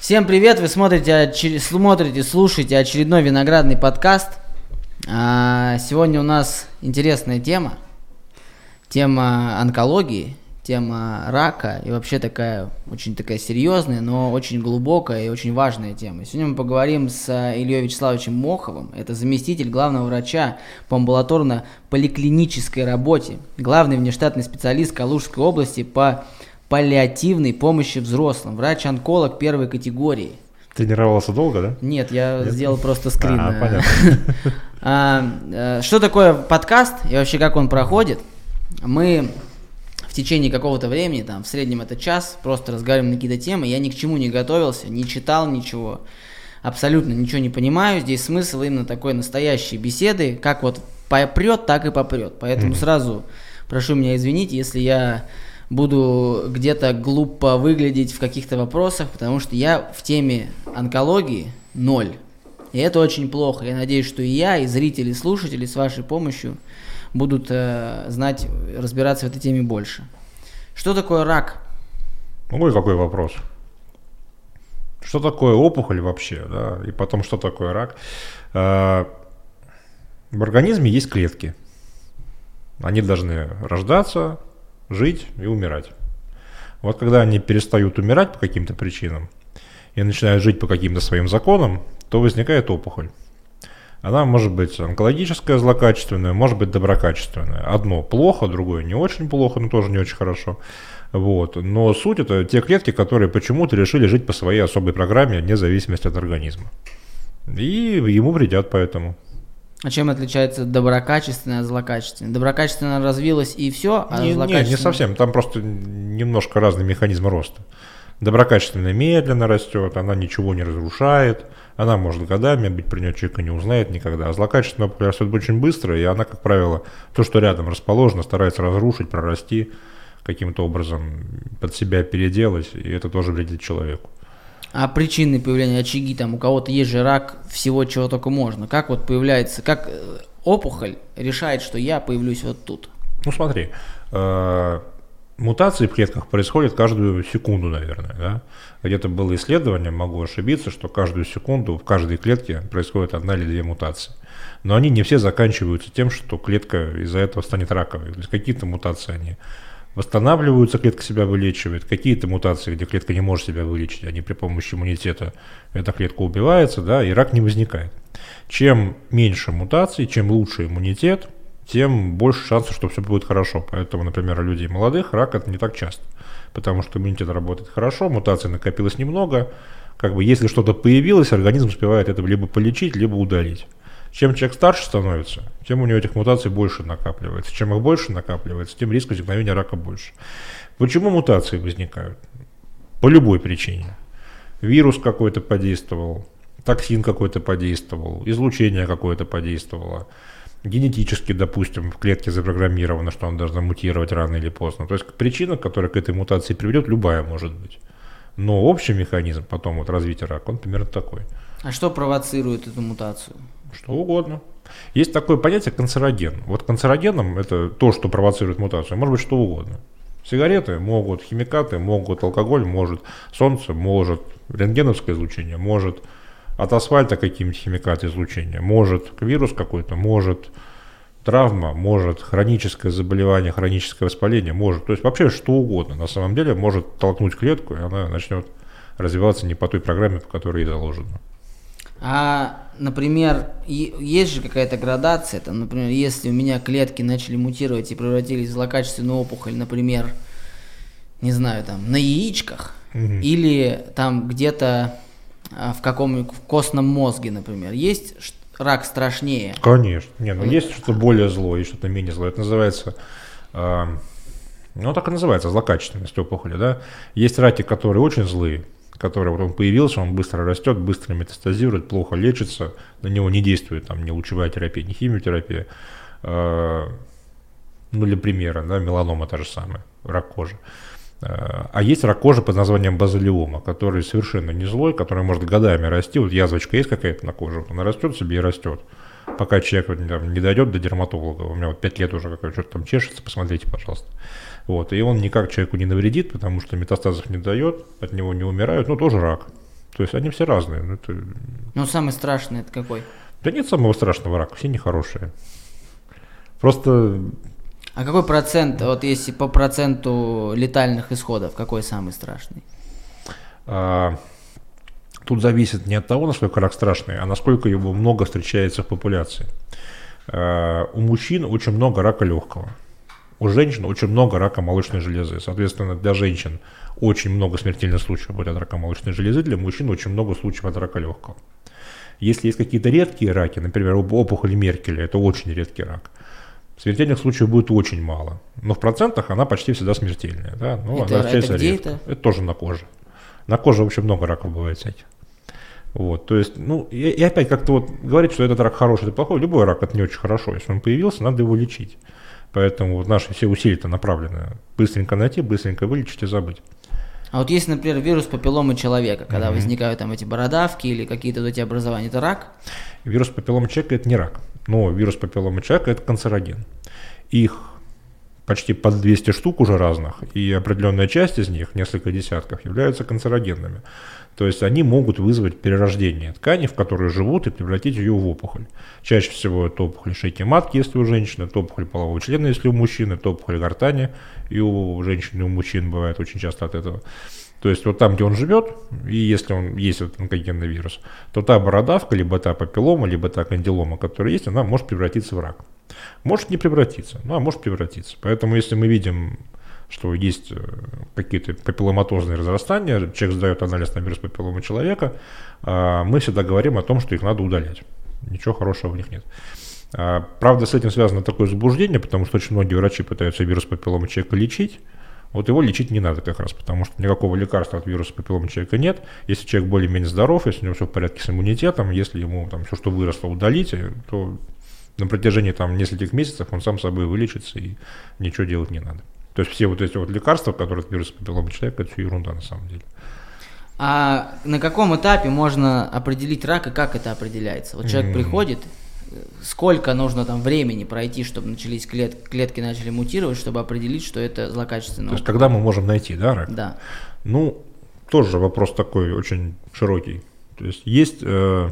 Всем привет! Вы смотрите, смотрите, слушаете очередной виноградный подкаст. А, сегодня у нас интересная тема. Тема онкологии, тема рака и вообще такая очень такая серьезная, но очень глубокая и очень важная тема. Сегодня мы поговорим с Ильей Вячеславовичем Моховым. Это заместитель главного врача по амбулаторно-поликлинической работе, главный внештатный специалист Калужской области по паллиативной помощи взрослым, врач-онколог первой категории. Тренировался долго, да? Нет, я Нет? сделал просто скрин. А, понятно. А, э, что такое подкаст и вообще как он проходит? Мы в течение какого-то времени, там в среднем это час, просто разговариваем на какие-то темы. Я ни к чему не готовился, не читал ничего, абсолютно ничего не понимаю. Здесь смысл именно такой настоящей беседы, как вот попрет, так и попрет. Поэтому mm-hmm. сразу прошу меня извинить, если я буду где-то глупо выглядеть в каких-то вопросах, потому что я в теме онкологии ноль. И это очень плохо. Я надеюсь, что и я, и зрители, и слушатели с вашей помощью будут э, знать, разбираться в этой теме больше. Что такое рак? Ой, какой вопрос. Что такое опухоль вообще, да, и потом, что такое рак? Э, в организме есть клетки. Они должны рождаться, жить и умирать. Вот когда они перестают умирать по каким-то причинам и начинают жить по каким-то своим законам, то возникает опухоль. Она может быть онкологическая, злокачественная, может быть доброкачественная. Одно плохо, другое не очень плохо, но тоже не очень хорошо. Вот. Но суть это те клетки, которые почему-то решили жить по своей особой программе, вне зависимости от организма. И ему вредят поэтому. А чем отличается доброкачественное от злокачественное? Доброкачественное развилось и все, а не, злокачественное... Не, не совсем, там просто немножко разный механизм роста. Доброкачественная медленно растет, она ничего не разрушает, она может годами быть, при ней человека не узнает никогда. А злокачественная растет очень быстро, и она, как правило, то, что рядом расположено, старается разрушить, прорасти, каким-то образом под себя переделать, и это тоже вредит человеку. А причины появления очаги, там у кого-то есть же рак всего, чего только можно. Как вот появляется, как э, опухоль решает, что я появлюсь вот тут? Ну смотри, э, мутации в клетках происходят каждую секунду, наверное. Да? Где-то было исследование, могу ошибиться, что каждую секунду в каждой клетке происходит одна или две мутации. Но они не все заканчиваются тем, что клетка из-за этого станет раковой. То есть какие-то мутации они восстанавливаются, клетка себя вылечивает, какие-то мутации, где клетка не может себя вылечить, они при помощи иммунитета, эта клетка убивается, да, и рак не возникает. Чем меньше мутаций, чем лучше иммунитет, тем больше шансов, что все будет хорошо. Поэтому, например, у людей молодых рак это не так часто, потому что иммунитет работает хорошо, мутаций накопилось немного, как бы если что-то появилось, организм успевает это либо полечить, либо удалить. Чем человек старше становится, тем у него этих мутаций больше накапливается. Чем их больше накапливается, тем риск возникновения рака больше. Почему мутации возникают? По любой причине. Вирус какой-то подействовал, токсин какой-то подействовал, излучение какое-то подействовало, генетически, допустим, в клетке запрограммировано, что он должна мутировать рано или поздно. То есть причина, которая к этой мутации приведет, любая может быть. Но общий механизм потом вот развития рака, он примерно такой. А что провоцирует эту мутацию? Что угодно. Есть такое понятие канцероген. Вот канцерогеном это то, что провоцирует мутацию, может быть что угодно. Сигареты могут, химикаты могут, алкоголь может, солнце может, рентгеновское излучение может, от асфальта какие-нибудь химикаты излучения может, вирус какой-то может, травма может, хроническое заболевание, хроническое воспаление может. То есть вообще что угодно на самом деле может толкнуть клетку, и она начнет развиваться не по той программе, по которой ей заложено. А, например, есть же какая-то градация, там, например, если у меня клетки начали мутировать и превратились в злокачественную опухоль, например, не знаю, там, на яичках, угу. или там где-то в каком в костном мозге, например, есть рак страшнее? Конечно. Не, ну есть что-то более злое, что-то менее злое. Это называется, э, ну так и называется, злокачественность опухоли, да. Есть раки, которые очень злые, который вот он появился, он быстро растет, быстро метастазирует, плохо лечится, на него не действует там ни лучевая терапия, ни химиотерапия. А, ну, для примера, да, меланома та же самая, рак кожи. А есть рак кожи под названием базилиома, который совершенно не злой, который может годами расти. Вот язвочка есть какая-то на коже, вот она растет себе и растет. Пока человек там, не дойдет до дерматолога. У меня вот 5 лет уже какой-то что-то там чешется, посмотрите, пожалуйста. Вот, и он никак человеку не навредит, потому что метастазов не дает, от него не умирают, ну тоже рак. То есть они все разные. Ну, это... ну самый страшный это какой? Да нет самого страшного рака, все нехорошие. Просто а какой процент, вот если по проценту летальных исходов, какой самый страшный? А, тут зависит не от того, насколько рак страшный, а насколько его много встречается в популяции. А, у мужчин очень много рака легкого. У женщин очень много рака молочной железы. Соответственно, для женщин очень много смертельных случаев будет от рака молочной железы, для мужчин очень много случаев от рака легкого. Если есть какие-то редкие раки, например, опухоль Меркеля, это очень редкий рак, смертельных случаев будет очень мало. Но в процентах она почти всегда смертельная. Да? Ну, это, она это где редко. это? Это тоже на коже. На коже вообще много раков бывает всяких. Вот, то есть, ну, и, и опять как-то вот говорить, что этот рак хороший, это плохой, любой рак это не очень хорошо. Если он появился, надо его лечить. Поэтому вот наши все усилия-то направлены быстренько найти, быстренько вылечить и забыть. А вот если, например, вирус папилломы человека, когда mm-hmm. возникают там эти бородавки или какие-то вот эти образования, это рак? Вирус папилломы человека это не рак, но вирус папилломы человека это канцероген. Их почти под 200 штук уже разных, и определенная часть из них, несколько десятков, являются канцерогенными. То есть они могут вызвать перерождение ткани, в которой живут, и превратить ее в опухоль. Чаще всего это опухоль шейки матки, если у женщины, это опухоль полового члена, если у мужчины, это опухоль гортани, и у женщин, и у мужчин бывает очень часто от этого. То есть вот там, где он живет, и если он есть этот онкогенный вирус, то та бородавка, либо та папиллома, либо та кандилома, которая есть, она может превратиться в рак. Может не превратиться, а может превратиться. Поэтому если мы видим, что есть э, какие-то папилломатозные разрастания, человек сдает анализ на вирус папиллома человека, а, мы всегда говорим о том, что их надо удалять. Ничего хорошего в них нет. А, правда, с этим связано такое заблуждение, потому что очень многие врачи пытаются вирус папиллома человека лечить, вот его лечить не надо как раз, потому что никакого лекарства от вируса папиллома человека нет. Если человек более-менее здоров, если у него все в порядке с иммунитетом, если ему там все, что выросло, удалить, то на протяжении там нескольких месяцев он сам собой вылечится и ничего делать не надо. То есть все вот эти вот лекарства, которые от вируса папиллома человека, это все ерунда на самом деле. А на каком этапе можно определить рак и как это определяется? Вот человек mm. приходит, сколько нужно там времени пройти, чтобы начались клет, клетки начали мутировать, чтобы определить, что это злокачественное. То есть когда мы можем найти, да, рак? Да. Ну, тоже вопрос такой очень широкий. То есть есть э,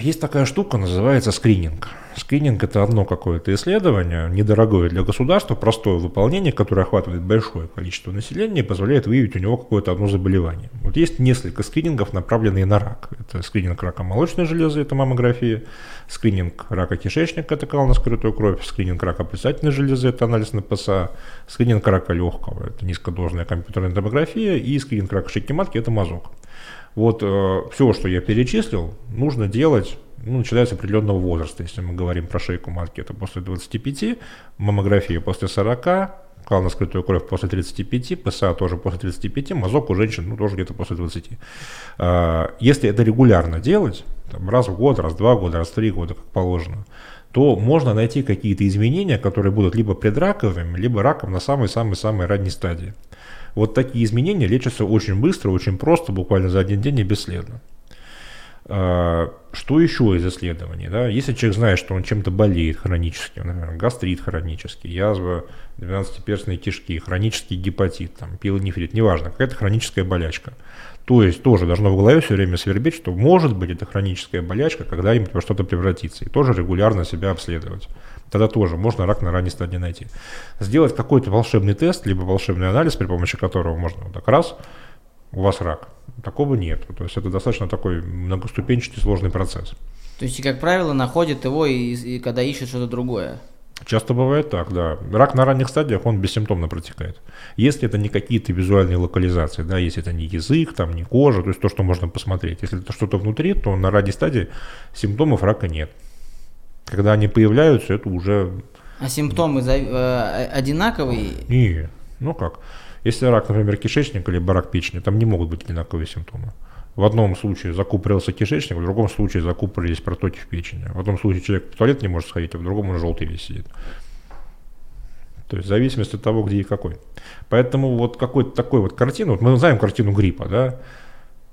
есть такая штука, называется скрининг. Скрининг – это одно какое-то исследование, недорогое для государства, простое выполнение, которое охватывает большое количество населения и позволяет выявить у него какое-то одно заболевание. Вот есть несколько скринингов, направленные на рак. Это скрининг рака молочной железы, это маммография, скрининг рака кишечника, это кал на скрытую кровь, скрининг рака предстательной железы, это анализ на ПСА, скрининг рака легкого, это низкодозная компьютерная томография, и скрининг рака шейки матки, это мазок. Вот э, все, что я перечислил, нужно делать ну, начиная с определенного возраста. Если мы говорим про шейку матки, это после 25, маммография после 40, кал на скрытую кровь после 35, ПСА тоже после 35, мазок у женщин ну, тоже где-то после 20. А, если это регулярно делать, там, раз в год, раз в два года, раз в три года, как положено, то можно найти какие-то изменения, которые будут либо предраковыми, либо раком на самой-самой-самой ранней стадии. Вот такие изменения лечатся очень быстро, очень просто, буквально за один день и бесследно. А, что еще из исследований? Да? Если человек знает, что он чем-то болеет хронически, например, гастрит хронический, язва 12-перстной кишки, хронический гепатит, там, пилонефрит, неважно, какая-то хроническая болячка. То есть тоже должно в голове все время свербеть, что может быть это хроническая болячка, когда-нибудь во что-то превратится. И тоже регулярно себя обследовать тогда тоже можно рак на ранней стадии найти. Сделать какой-то волшебный тест, либо волшебный анализ, при помощи которого можно вот так раз, у вас рак. Такого нет. То есть это достаточно такой многоступенчатый сложный процесс. То есть, как правило, находят его и, и когда ищут что-то другое. Часто бывает так, да. Рак на ранних стадиях, он бессимптомно протекает. Если это не какие-то визуальные локализации, да, если это не язык, там, не кожа, то есть то, что можно посмотреть. Если это что-то внутри, то на ранней стадии симптомов рака нет. Когда они появляются, это уже... А симптомы э, одинаковые? Не, ну как. Если рак, например, кишечника, либо рак печени, там не могут быть одинаковые симптомы. В одном случае закупорился кишечник, в другом случае закупорились протоки в печени. В одном случае человек в туалет не может сходить, а в другом он желтый весь сидит. То есть в зависимости от того, где и какой. Поэтому вот какой-то такой вот картину, вот мы знаем картину гриппа, да,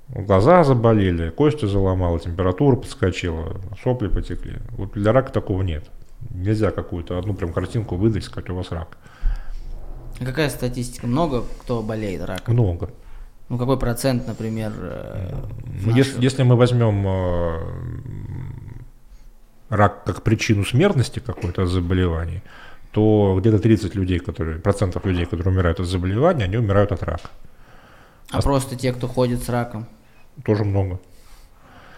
глаза заболели, кости заломало, температура подскочила, сопли потекли. Вот для рака такого нет. Нельзя какую-то одну прям картинку выдать, сказать, у вас рак. А какая статистика? Много кто болеет раком? Много. Ну какой процент, например? э, Ну, Если, если мы возьмем э, рак как причину смертности какой-то от заболеваний, то где-то 30 людей, которые, процентов людей, которые умирают от заболевания, они умирают от рака. А просто те, кто ходит с раком? Тоже много.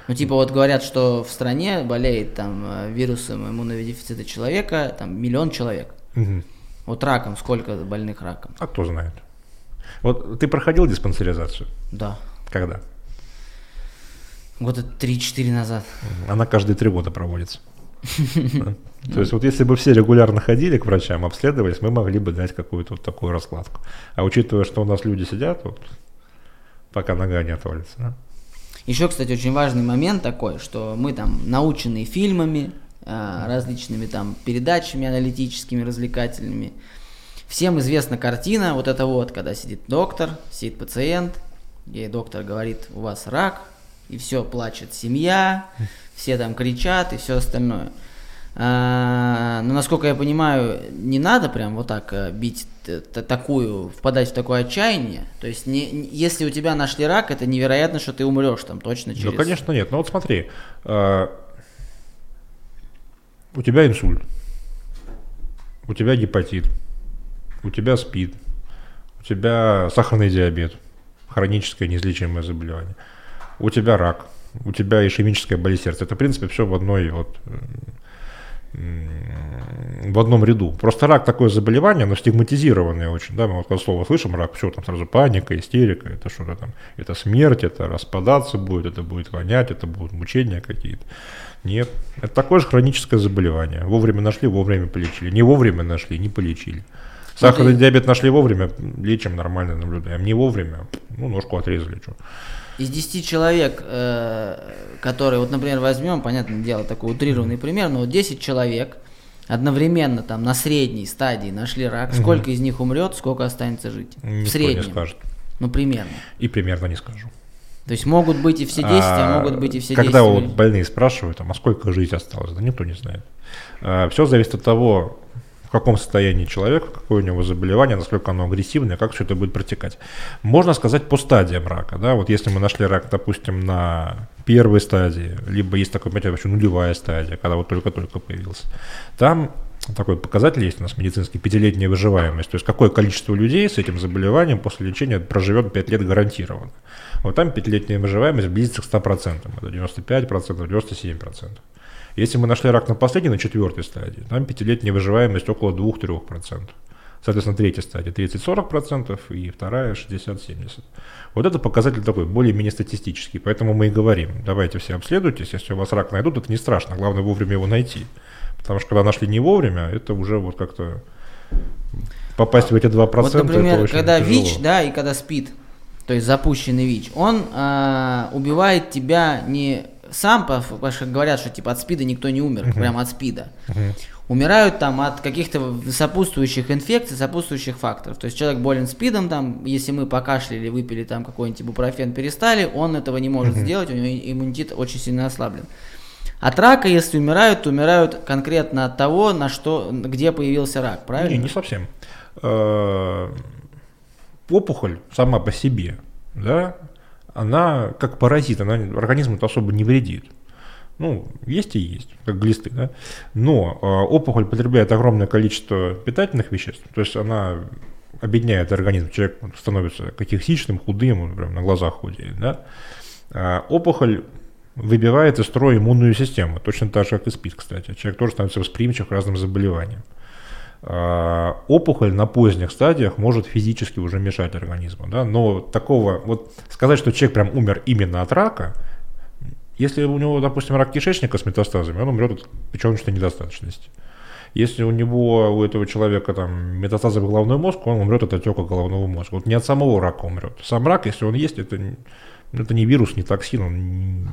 Ну, типа, вот говорят, что в стране болеет там э, вирусом иммунодефицита человека, там миллион человек. Мгм. Вот раком, сколько больных раком? А кто знает. Вот ты проходил диспансеризацию? Да. Когда? Года 3-4 назад. Она каждые три года проводится. То есть вот если бы все регулярно ходили к врачам, обследовались, мы могли бы дать какую-то вот такую раскладку. А учитывая, что у нас люди сидят, вот, пока нога не отвалится, да? Еще, кстати, очень важный момент такой, что мы там наученные фильмами, различными там передачами аналитическими, развлекательными. Всем известна картина, вот это вот, когда сидит доктор, сидит пациент, ей доктор говорит, у вас рак, и все, плачет семья, все там кричат и все остальное. А, но насколько я понимаю, не надо прям вот так э, бить т- такую, впадать в такое отчаяние. То есть, не, если у тебя нашли рак, это невероятно, что ты умрешь там точно через. Ну, конечно, нет. Ну вот смотри, э, у тебя инсульт, у тебя гепатит, у тебя СПИД, у тебя сахарный диабет, хроническое неизлечимое заболевание, у тебя рак, у тебя ишемическая болезнь сердца. Это, в принципе, все в одной вот в одном ряду. Просто рак такое заболевание, оно стигматизированное очень, да, мы вот когда слово слышим рак, все, там сразу паника, истерика, это что-то там, это смерть, это распадаться будет, это будет вонять, это будут мучения какие-то. Нет, это такое же хроническое заболевание. Вовремя нашли, вовремя полечили. Не вовремя нашли, не полечили. Сахарный диабет нашли вовремя, лечим, нормально наблюдаем. Не вовремя, ну, ножку отрезали, что. Из 10 человек, э, которые, вот, например, возьмем, понятное дело, такой утрированный пример, но вот 10 человек одновременно там на средней стадии нашли рак, сколько из них умрет, сколько останется жить? в Никто среднем. не скажет. Ну, примерно. И примерно не скажу. То есть могут быть и все 10, а, могут быть и все 10. Когда вот больные спрашивают, там, а сколько жить осталось, да никто не знает. все зависит от того, в каком состоянии человек, какое у него заболевание, насколько оно агрессивное, как все это будет протекать. Можно сказать по стадиям рака. Да? Вот если мы нашли рак, допустим, на первой стадии, либо есть такое понятие вообще нулевая стадия, когда вот только-только появился, там такой показатель есть у нас медицинский, пятилетняя выживаемость. То есть какое количество людей с этим заболеванием после лечения проживет 5 лет гарантированно. Вот там пятилетняя выживаемость близится к 100%, это 95%, 97%. Если мы нашли рак на последней, на четвертой стадии, там пятилетняя выживаемость около 2-3%. Соответственно, третья стадия 30-40% и вторая 60-70%. Вот это показатель такой, более-менее статистический. Поэтому мы и говорим, давайте все обследуйтесь, если у вас рак найдут, это не страшно, главное вовремя его найти. Потому что когда нашли не вовремя, это уже вот как-то попасть в эти 2%. Вот, например, это очень когда тяжело. ВИЧ, да, и когда СПИД, то есть запущенный ВИЧ, он а, убивает тебя не сам, по- потому что говорят, что типа от СПИДа никто не умер, прям от СПИДа. Умирают там от каких-то сопутствующих инфекций, сопутствующих факторов. То есть человек болен СПИДом, там, если мы покашляли, выпили там какой-нибудь ибупрофен, перестали, он этого не может сделать, у него иммунитет очень сильно ослаблен. От рака, если умирают, то умирают конкретно от того, на что, где появился рак, правильно? Не, не совсем. Э, Опухоль сама по себе, да, она как паразит, она организму особо не вредит. Ну, есть и есть, как глисты, да. Но э, опухоль потребляет огромное количество питательных веществ, то есть она обедняет организм, человек становится каких-сичным, худым, он прям на глазах худеет, да. А опухоль выбивает из строя иммунную систему, точно так же, как и СПИД, кстати. Человек тоже становится восприимчив к разным заболеваниям. А, опухоль на поздних стадиях может физически уже мешать организму, да, но такого, вот сказать, что человек прям умер именно от рака, если у него, допустим, рак кишечника с метастазами, он умрет от печеночной недостаточности. Если у него, у этого человека там метастазы в головной мозг, он умрет от отека головного мозга. Вот не от самого рака умрет. Сам рак, если он есть, это, не- это не вирус, не токсин, он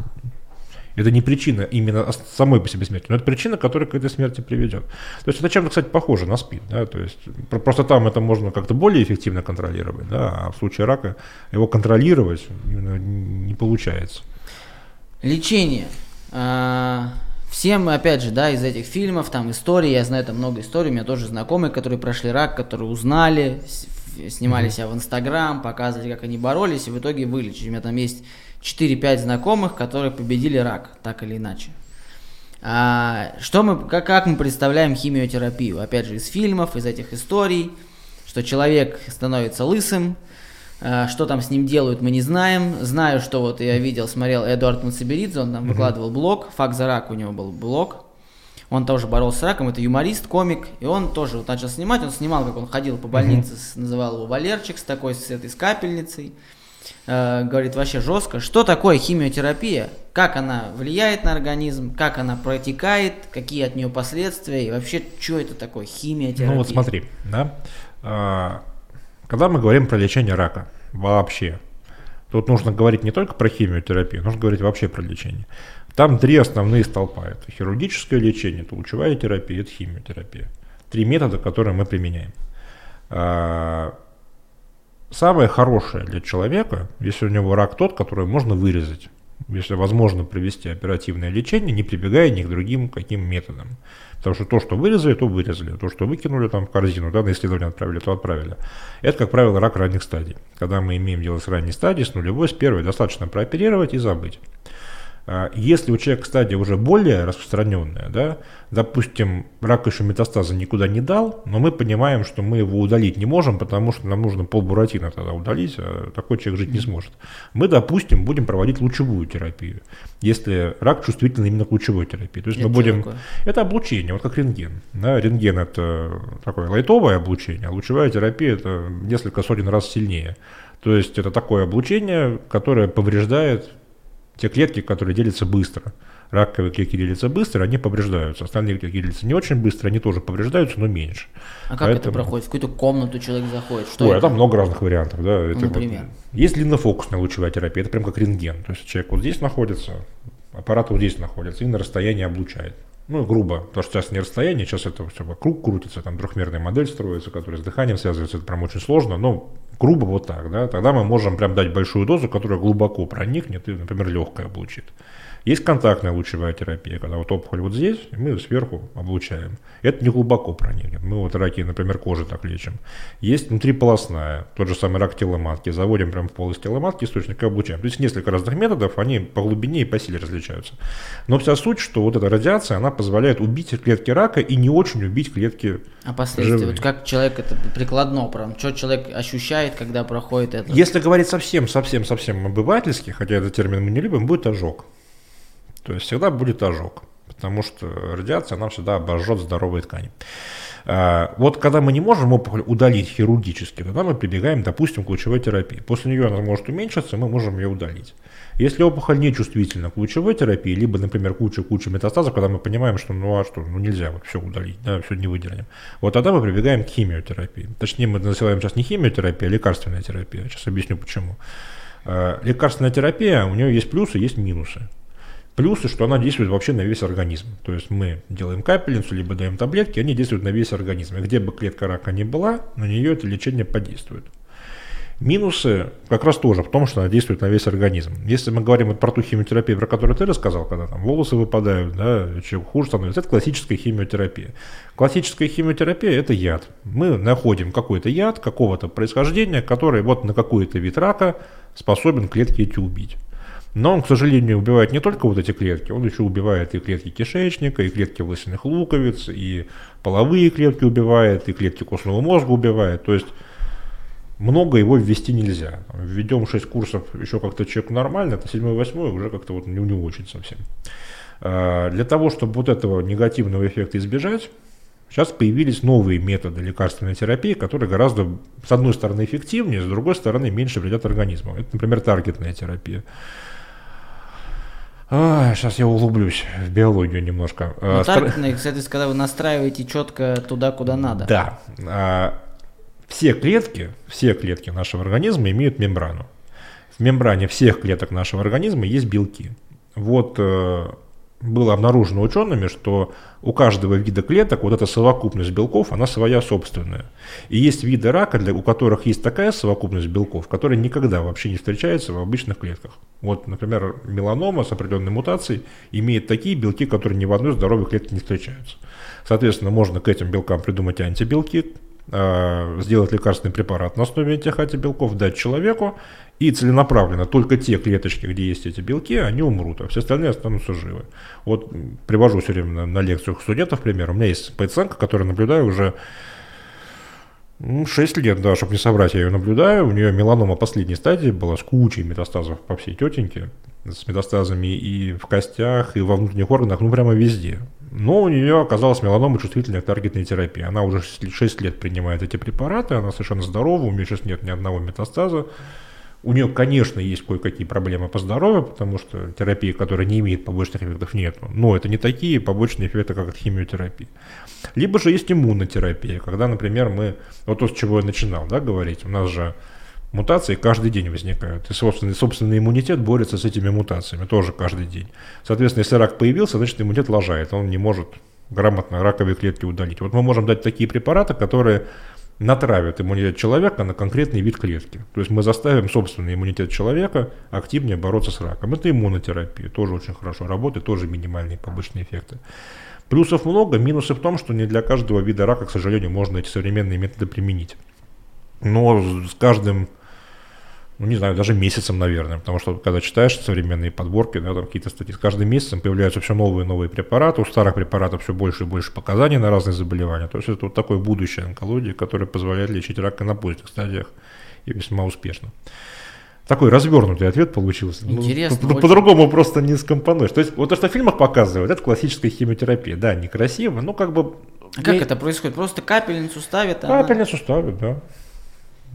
Это не причина именно самой по себе смерти, но это причина, которая к этой смерти приведет. То есть это чем-то, кстати, похоже на СПИД. Да? То есть просто там это можно как-то более эффективно контролировать, да? а в случае рака его контролировать не получается. Лечение. А, всем, опять же, да, из этих фильмов, там истории, я знаю там много историй, у меня тоже знакомые, которые прошли рак, которые узнали, снимали себя в Инстаграм, показывали, как они боролись, и в итоге вылечили. У меня там есть 4-5 знакомых, которые победили рак, так или иначе. А, что мы, как, как мы представляем химиотерапию? Опять же, из фильмов, из этих историй, что человек становится лысым, а, что там с ним делают, мы не знаем. Знаю, что вот я видел, смотрел Эдуард Мацеберидзе, он там выкладывал блог, «Фак за рак» у него был блог. Он тоже боролся с раком, это юморист, комик, и он тоже вот начал снимать, он снимал, как он ходил по больнице, mm-hmm. называл его Валерчик, с такой, с этой с капельницей. Э, говорит вообще жестко, что такое химиотерапия, как она влияет на организм, как она протекает, какие от нее последствия и вообще, что это такое химиотерапия. Ну вот смотри, да, а, когда мы говорим про лечение рака вообще, тут нужно говорить не только про химиотерапию, нужно говорить вообще про лечение. Там три основные столпа. Это хирургическое лечение, это лучевая терапия, это химиотерапия. Три метода, которые мы применяем. Самое хорошее для человека, если у него рак тот, который можно вырезать, если возможно провести оперативное лечение, не прибегая ни к другим каким методам. Потому что то, что вырезали, то вырезали. То, что выкинули там в корзину, да, на исследование отправили, то отправили. Это, как правило, рак ранних стадий. Когда мы имеем дело с ранней стадией, с нулевой, с первой, достаточно прооперировать и забыть. А, если у человека стадия уже более распространенная, да, допустим, рак еще метастаза никуда не дал, но мы понимаем, что мы его удалить не можем, потому что нам нужно полбуратина тогда удалить, а такой человек жить не сможет. Мы, допустим, будем проводить лучевую терапию, если рак чувствительный именно к лучевой терапии. То есть это мы будем... Такое? Это облучение, вот как рентген. Да, рентген это такое лайтовое облучение, а лучевая терапия это несколько сотен раз сильнее. То есть это такое облучение, которое повреждает те клетки, которые делятся быстро. Раковые клетки делятся быстро, они повреждаются. Остальные клетки делятся не очень быстро, они тоже повреждаются, но меньше. А как Поэтому... это проходит? В какую-то комнату человек заходит? Что Ой, это? там много разных вариантов. Да. Это Например? Вот... Есть длиннофокусная лучевая терапия, это прям как рентген. То есть человек вот здесь находится, аппарат вот здесь находится и на расстоянии облучает. Ну, грубо, потому что сейчас не расстояние, сейчас это все вокруг крутится, там трехмерная модель строится, которая с дыханием связывается, это прям очень сложно, но грубо вот так, да, тогда мы можем прям дать большую дозу, которая глубоко проникнет и, например, легкое облучит. Есть контактная лучевая терапия, когда вот опухоль вот здесь, и мы сверху облучаем. Это не глубоко проникнет. Мы вот раки, например, кожи так лечим. Есть внутриполосная, тот же самый рак теломатки. Заводим прямо в полость теломатки источник и облучаем. То есть несколько разных методов, они по глубине и по силе различаются. Но вся суть, что вот эта радиация, она позволяет убить клетки рака и не очень убить клетки А последствия? Живые. Вот как человек это прикладно прям, что человек ощущает, когда проходит это? Если говорить совсем, совсем, совсем обывательски, хотя этот термин мы не любим, будет ожог. То есть всегда будет ожог, потому что радиация, она всегда обожжет здоровые ткани. А, вот когда мы не можем опухоль удалить хирургически, тогда мы прибегаем, допустим, к лучевой терапии. После нее она может уменьшиться, мы можем ее удалить. Если опухоль не чувствительна к лучевой терапии, либо, например, куча-куча метастазов, когда мы понимаем, что ну а что, ну нельзя вот все удалить, да, все не выделим. Вот тогда мы прибегаем к химиотерапии. Точнее, мы называем сейчас не химиотерапия, а лекарственная терапия. Сейчас объясню почему. А, лекарственная терапия, у нее есть плюсы, есть минусы. Плюсы, что она действует вообще на весь организм. То есть мы делаем капельницу, либо даем таблетки, они действуют на весь организм. И где бы клетка рака ни была, на нее это лечение подействует. Минусы как раз тоже в том, что она действует на весь организм. Если мы говорим вот про ту химиотерапию, про которую ты рассказал, когда там волосы выпадают, да, чем хуже становится, это классическая химиотерапия. Классическая химиотерапия – это яд. Мы находим какой-то яд какого-то происхождения, который вот на какой-то вид рака способен клетки эти убить. Но он, к сожалению, убивает не только вот эти клетки, он еще убивает и клетки кишечника, и клетки волосяных луковиц, и половые клетки убивает, и клетки костного мозга убивает. То есть много его ввести нельзя. Введем 6 курсов, еще как-то человек нормально, это 7-8 уже как-то вот не, не очень совсем. А, для того, чтобы вот этого негативного эффекта избежать, сейчас появились новые методы лекарственной терапии, которые гораздо, с одной стороны, эффективнее, с другой стороны, меньше вредят организму. Это, например, таргетная терапия. А, сейчас я углублюсь в биологию немножко. Ну, таргетные, кстати, когда вы настраиваете четко туда, куда надо. Да. А, все клетки, все клетки нашего организма имеют мембрану. В мембране всех клеток нашего организма есть белки. вот э, было обнаружено учеными, что у каждого вида клеток вот эта совокупность белков, она своя собственная. И есть виды рака, для, у которых есть такая совокупность белков, которая никогда вообще не встречается в обычных клетках. Вот, например, меланома с определенной мутацией имеет такие белки, которые ни в одной здоровой клетке не встречаются. Соответственно, можно к этим белкам придумать антибелки, сделать лекарственный препарат на основе этих антибелков, дать человеку, и целенаправленно только те клеточки, где есть эти белки, они умрут, а все остальные останутся живы. Вот привожу все время на, на лекциях студентов пример. У меня есть пациентка, которую наблюдаю уже 6 лет, да, чтобы не соврать, я ее наблюдаю. У нее меланома последней стадии была с кучей метастазов по всей тетеньке, с метастазами и в костях, и во внутренних органах, ну прямо везде. Но у нее оказалась меланома чувствительная к таргетной терапии. Она уже 6 лет принимает эти препараты, она совершенно здорова, у нее сейчас нет ни одного метастаза. У нее, конечно, есть кое-какие проблемы по здоровью, потому что терапия, которая не имеет побочных эффектов, нет. Но это не такие побочные эффекты, как от химиотерапии. Либо же есть иммунотерапия, когда, например, мы, вот то, с чего я начинал да, говорить, у нас же мутации каждый день возникают. И собственный, собственный иммунитет борется с этими мутациями тоже каждый день. Соответственно, если рак появился, значит иммунитет лажает, он не может грамотно раковые клетки удалить. Вот мы можем дать такие препараты, которые натравят иммунитет человека на конкретный вид клетки. То есть мы заставим собственный иммунитет человека активнее бороться с раком. Это иммунотерапия, тоже очень хорошо работает, тоже минимальные побочные эффекты. Плюсов много, минусы в том, что не для каждого вида рака, к сожалению, можно эти современные методы применить. Но с каждым ну, не знаю, даже месяцем, наверное, потому что когда читаешь современные подборки, да, там какие-то статьи, с каждым месяцем появляются все новые и новые препараты, у старых препаратов все больше и больше показаний на разные заболевания, то есть это вот такое будущее онкологии, которое позволяет лечить рак и на поздних стадиях и весьма успешно. Такой развернутый ответ получился. Ну, Интересно. Ну, по-другому просто не скомпонуешь. То есть, вот то, что в фильмах показывают, это классическая химиотерапия. Да, некрасиво, но как бы... А как это происходит? Просто капельницу ставят? А капельницу она... ставят, да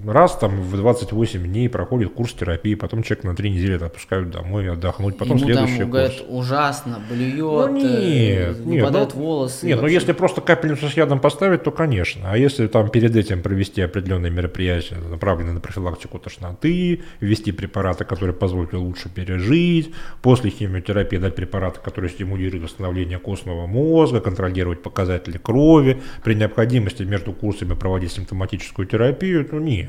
раз там в 28 дней проходит курс терапии, потом человек на три недели отпускают домой отдохнуть, потом Ему следующий там, курс. Говорят, ужасно, блюет, ну, нет, э, выпадают ну, волосы. Нет, ну если просто капельницу с ядом поставить, то конечно. А если там перед этим провести определенные мероприятия, направленные на профилактику тошноты, ввести препараты, которые позволят лучше пережить, после химиотерапии дать препараты, которые стимулируют восстановление костного мозга, контролировать показатели крови, при необходимости между курсами проводить симптоматическую терапию, то нет.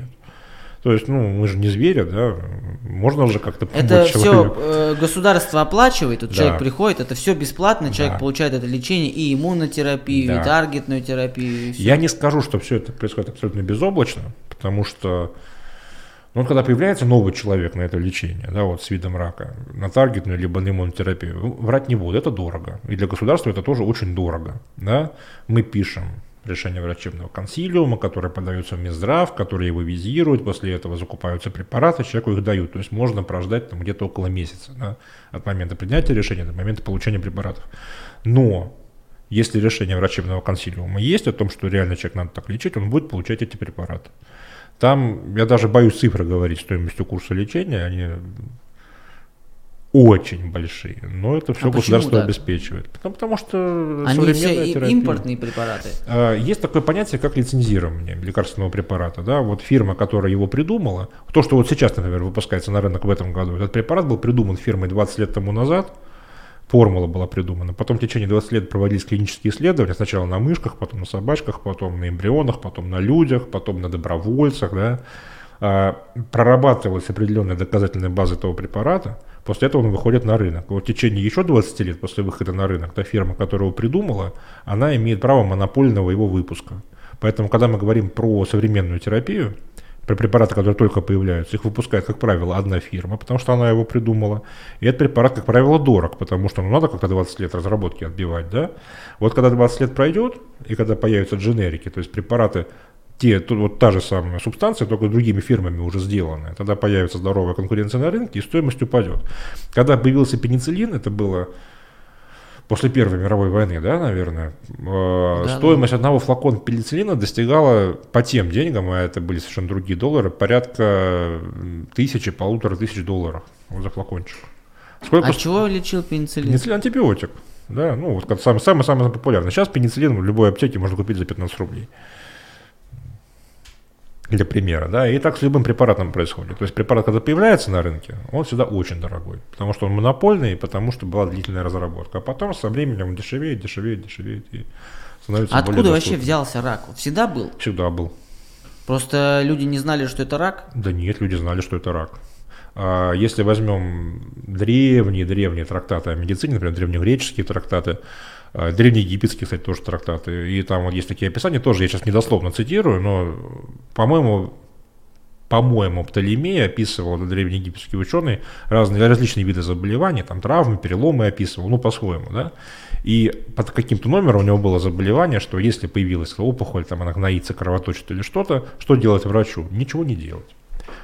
То есть, ну, мы же не звери, да, можно уже как-то Это все э, государство оплачивает, тут да. человек приходит, это все бесплатно, человек да. получает это лечение и иммунотерапию, да. и таргетную терапию. И Я не скажу, что все это происходит абсолютно безоблачно, потому что ну, когда появляется новый человек на это лечение, да, вот с видом рака, на таргетную либо на иммунотерапию, врать не буду, это дорого. И для государства это тоже очень дорого. Да? Мы пишем решение врачебного консилиума, которое подается в Минздрав, который его визирует, после этого закупаются препараты, человеку их дают. То есть можно прождать там где-то около месяца да, от момента принятия решения до момента получения препаратов. Но если решение врачебного консилиума есть о том, что реально человек надо так лечить, он будет получать эти препараты. Там, я даже боюсь цифры говорить стоимостью курса лечения, они очень большие, но это все а государство да? обеспечивает. Потому, потому что Они все терапия, импортные препараты. А, есть такое понятие, как лицензирование лекарственного препарата. Да? Вот фирма, которая его придумала, то, что вот сейчас, например, выпускается на рынок в этом году, этот препарат был придуман фирмой 20 лет тому назад, формула была придумана. Потом в течение 20 лет проводились клинические исследования, сначала на мышках, потом на собачках, потом на эмбрионах, потом на людях, потом на добровольцах. Да? А, прорабатывалась определенная доказательная база этого препарата – После этого он выходит на рынок. Вот в течение еще 20 лет после выхода на рынок, та фирма, которая его придумала, она имеет право монопольного его выпуска. Поэтому, когда мы говорим про современную терапию, про препараты, которые только появляются, их выпускает, как правило, одна фирма, потому что она его придумала. И этот препарат, как правило, дорог, потому что ну, надо как-то 20 лет разработки отбивать. Да? Вот когда 20 лет пройдет, и когда появятся дженерики, то есть препараты те, тут вот та же самая субстанция, только другими фирмами уже сделанная. Тогда появится здоровая конкуренция на рынке, и стоимость упадет. Когда появился пенициллин, это было после Первой мировой войны, да, наверное, э, да, стоимость да. одного флакона пенициллина достигала по тем деньгам, а это были совершенно другие доллары, порядка тысячи, полутора тысяч долларов за флакончик. Сколько а ст... чего лечил пенициллин? Пенициллин антибиотик. Да, ну вот самый-самый популярный. Сейчас пенициллин в любой аптеке можно купить за 15 рублей. Для примера, да, и так с любым препаратом происходит. То есть препарат, когда появляется на рынке, он всегда очень дорогой, потому что он монопольный, потому что была длительная разработка. А потом со временем он дешевеет, дешевеет, дешевеет и становится Откуда более вообще взялся рак? Всегда был? Всегда был. Просто люди не знали, что это рак? Да нет, люди знали, что это рак. А если возьмем древние-древние трактаты о медицине, например, древнегреческие трактаты, древнеегипетские, кстати, тоже трактаты, и там вот есть такие описания, тоже я сейчас недословно цитирую, но, по-моему, по-моему, Птолемей описывал, это древнеегипетский ученый, разные, различные виды заболеваний, там травмы, переломы описывал, ну, по-своему, да. И под каким-то номером у него было заболевание, что если появилась опухоль, там она гноится, кровоточит или что-то, что делать врачу? Ничего не делать.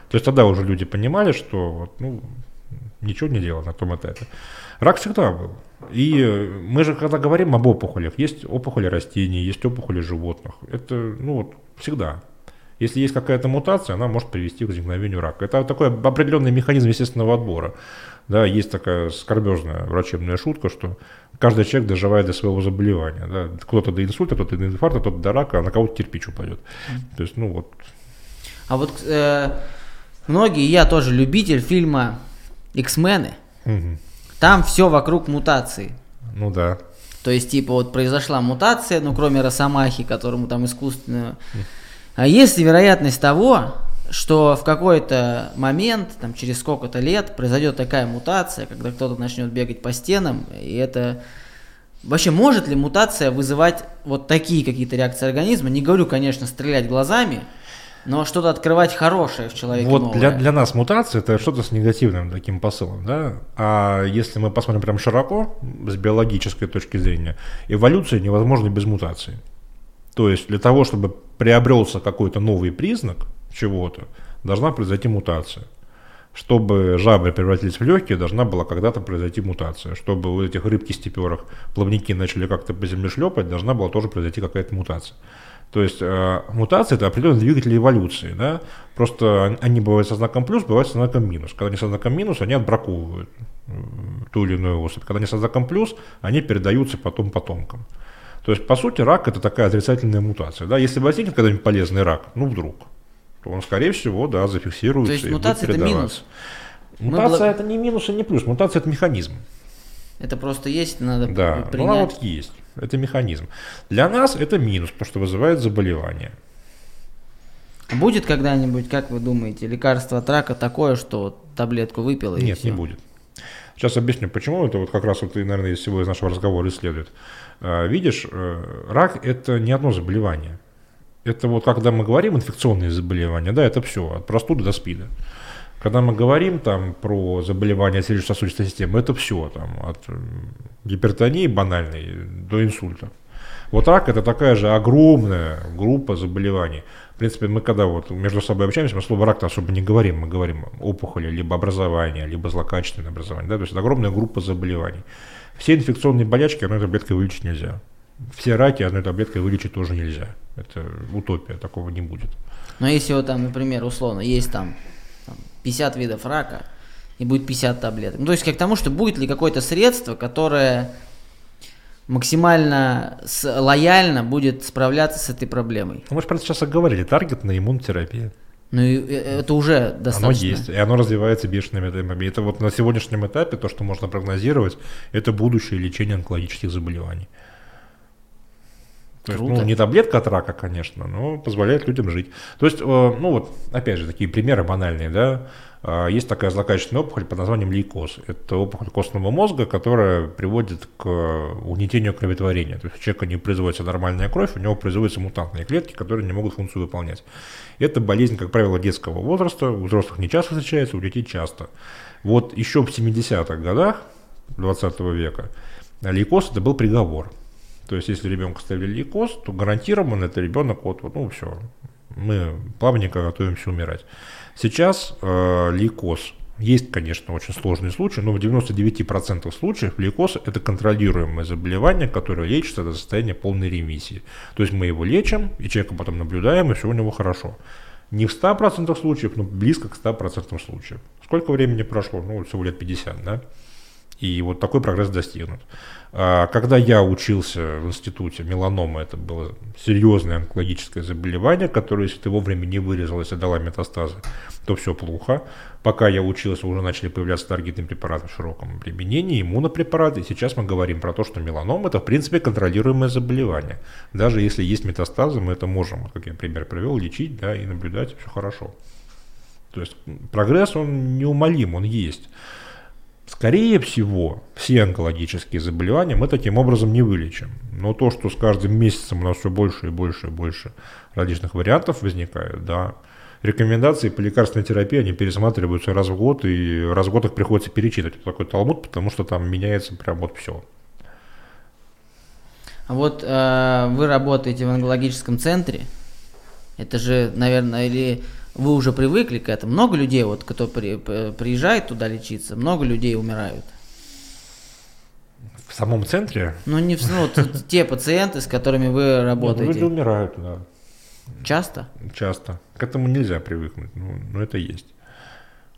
То есть тогда уже люди понимали, что вот, ну, ничего не делать на том этапе. Рак всегда был. И мы же, когда говорим об опухолях, есть опухоли растений, есть опухоли животных. Это, ну, вот, всегда. Если есть какая-то мутация, она может привести к возникновению рака. Это такой определенный механизм естественного отбора. Да, есть такая скорбежная врачебная шутка, что каждый человек доживает до своего заболевания. Да. Кто-то до инсульта, кто-то до инфаркта, кто-то до рака, а на кого-то кирпич упадет. То есть, ну вот. А вот э, многие, я тоже любитель фильма «X-мены», Мгм. Там все вокруг мутации. Ну да. То есть, типа, вот произошла мутация, ну, кроме Росомахи, которому там искусственно... А есть ли вероятность того, что в какой-то момент, там, через сколько-то лет, произойдет такая мутация, когда кто-то начнет бегать по стенам, и это... Вообще, может ли мутация вызывать вот такие какие-то реакции организма? Не говорю, конечно, стрелять глазами, но что-то открывать хорошее в человеке Вот новое. для, для нас мутация это что-то с негативным таким посылом, да. А если мы посмотрим прям широко, с биологической точки зрения, эволюция невозможна без мутации. То есть для того, чтобы приобрелся какой-то новый признак чего-то, должна произойти мутация. Чтобы жабры превратились в легкие, должна была когда-то произойти мутация. Чтобы у этих рыбки степерах плавники начали как-то по земле шлепать, должна была тоже произойти какая-то мутация. То есть э, мутация это определенный двигатель эволюции, да. Просто он- они бывают со знаком плюс, бывают со знаком минус. Когда они со знаком минус, они отбраковывают ту или иную особь. Когда они со знаком плюс, они передаются потом потомкам. То есть, по сути, рак это такая отрицательная мутация. Да? Если возникнет когда-нибудь полезный рак, ну вдруг, то он, скорее всего, да, зафиксируется. То есть и будет мутация это минус. Мутация это не минус и не плюс, мутация это механизм. Это просто есть, надо Да, ну, принять. она вот есть. Это механизм. Для нас это минус, потому что вызывает заболевание. Будет когда-нибудь, как вы думаете, лекарство от рака такое, что вот таблетку выпил и Нет, всё? не будет. Сейчас объясню, почему это вот как раз вот, наверное, из всего из нашего разговора и следует. А, Видишь, э, рак это не одно заболевание. Это вот когда мы говорим инфекционные заболевания, да, это все, от простуды до спида. Когда мы говорим там про заболевания сердечно-сосудистой системы, это все, там, от э, гипертонии банальной до инсульта. Вот рак это такая же огромная группа заболеваний. В принципе, мы когда вот между собой общаемся, мы слово рак-то особо не говорим, мы говорим опухоли, либо образование, либо злокачественное образование, да, то есть это огромная группа заболеваний. Все инфекционные болячки одной таблеткой вылечить нельзя. Все раки одной таблеткой вылечить тоже нельзя. Это утопия, такого не будет. Но если вот там, например, условно, есть там, там 50 видов рака, и будет 50 таблеток. Ну, то есть как к тому, что будет ли какое-то средство, которое максимально с- лояльно будет справляться с этой проблемой. Ну, мы же про это сейчас и говорили, таргетная иммунотерапия. Ну, и э, это уже достаточно. Оно есть, и оно развивается бешеными темпами. Это вот на сегодняшнем этапе то, что можно прогнозировать, это будущее лечение онкологических заболеваний. То есть, ну, не таблетка от рака, конечно, но позволяет людям жить. То есть, э, ну вот, опять же, такие примеры банальные, да. А, Есть такая злокачественная опухоль под названием лейкоз. Это опухоль костного мозга, которая приводит к угнетению кроветворения. То есть у человека не производится нормальная кровь, у него производятся мутантные клетки, которые не могут функцию выполнять. Это болезнь, как правило, детского возраста, у взрослых не часто встречается, у детей часто. Вот еще в 70-х годах 20 века лейкоз это был приговор. То есть, если ребенка ставили лейкоз, то гарантированно это ребенок, вот, ну все, мы плавненько готовимся умирать. Сейчас э, лейкоз есть, конечно, очень сложные случаи, но в 99% случаев лейкоз – это контролируемое заболевание, которое лечится до состояния полной ремиссии. То есть мы его лечим, и человека потом наблюдаем, и все у него хорошо. Не в 100% случаев, но близко к 100% случаев. Сколько времени прошло? Ну, всего лет 50, да? И вот такой прогресс достигнут. А, когда я учился в институте, меланома это было серьезное онкологическое заболевание, которое, если ты вовремя не вырезалась и дала метастазы, то все плохо. Пока я учился, уже начали появляться таргетные препараты в широком применении, иммунопрепараты. И сейчас мы говорим про то, что меланома это, в принципе, контролируемое заболевание. Даже если есть метастазы, мы это можем, как я пример привел, лечить да, и наблюдать, все хорошо. То есть прогресс, он неумолим, он есть. Скорее всего, все онкологические заболевания мы таким образом не вылечим. Но то, что с каждым месяцем у нас все больше и больше и больше различных вариантов возникает, да, рекомендации по лекарственной терапии, они пересматриваются раз в год, и раз в год их приходится перечитывать. Это такой талмуд, потому что там меняется прям вот все. А вот э, вы работаете в онкологическом центре, это же, наверное, или вы уже привыкли к этому. Много людей, вот, кто при, приезжает туда лечиться, много людей умирают. В самом центре? Ну, не в, ну, те пациенты, с которыми вы работаете. люди умирают, да. Часто? Часто. К этому нельзя привыкнуть, ну, ну это есть.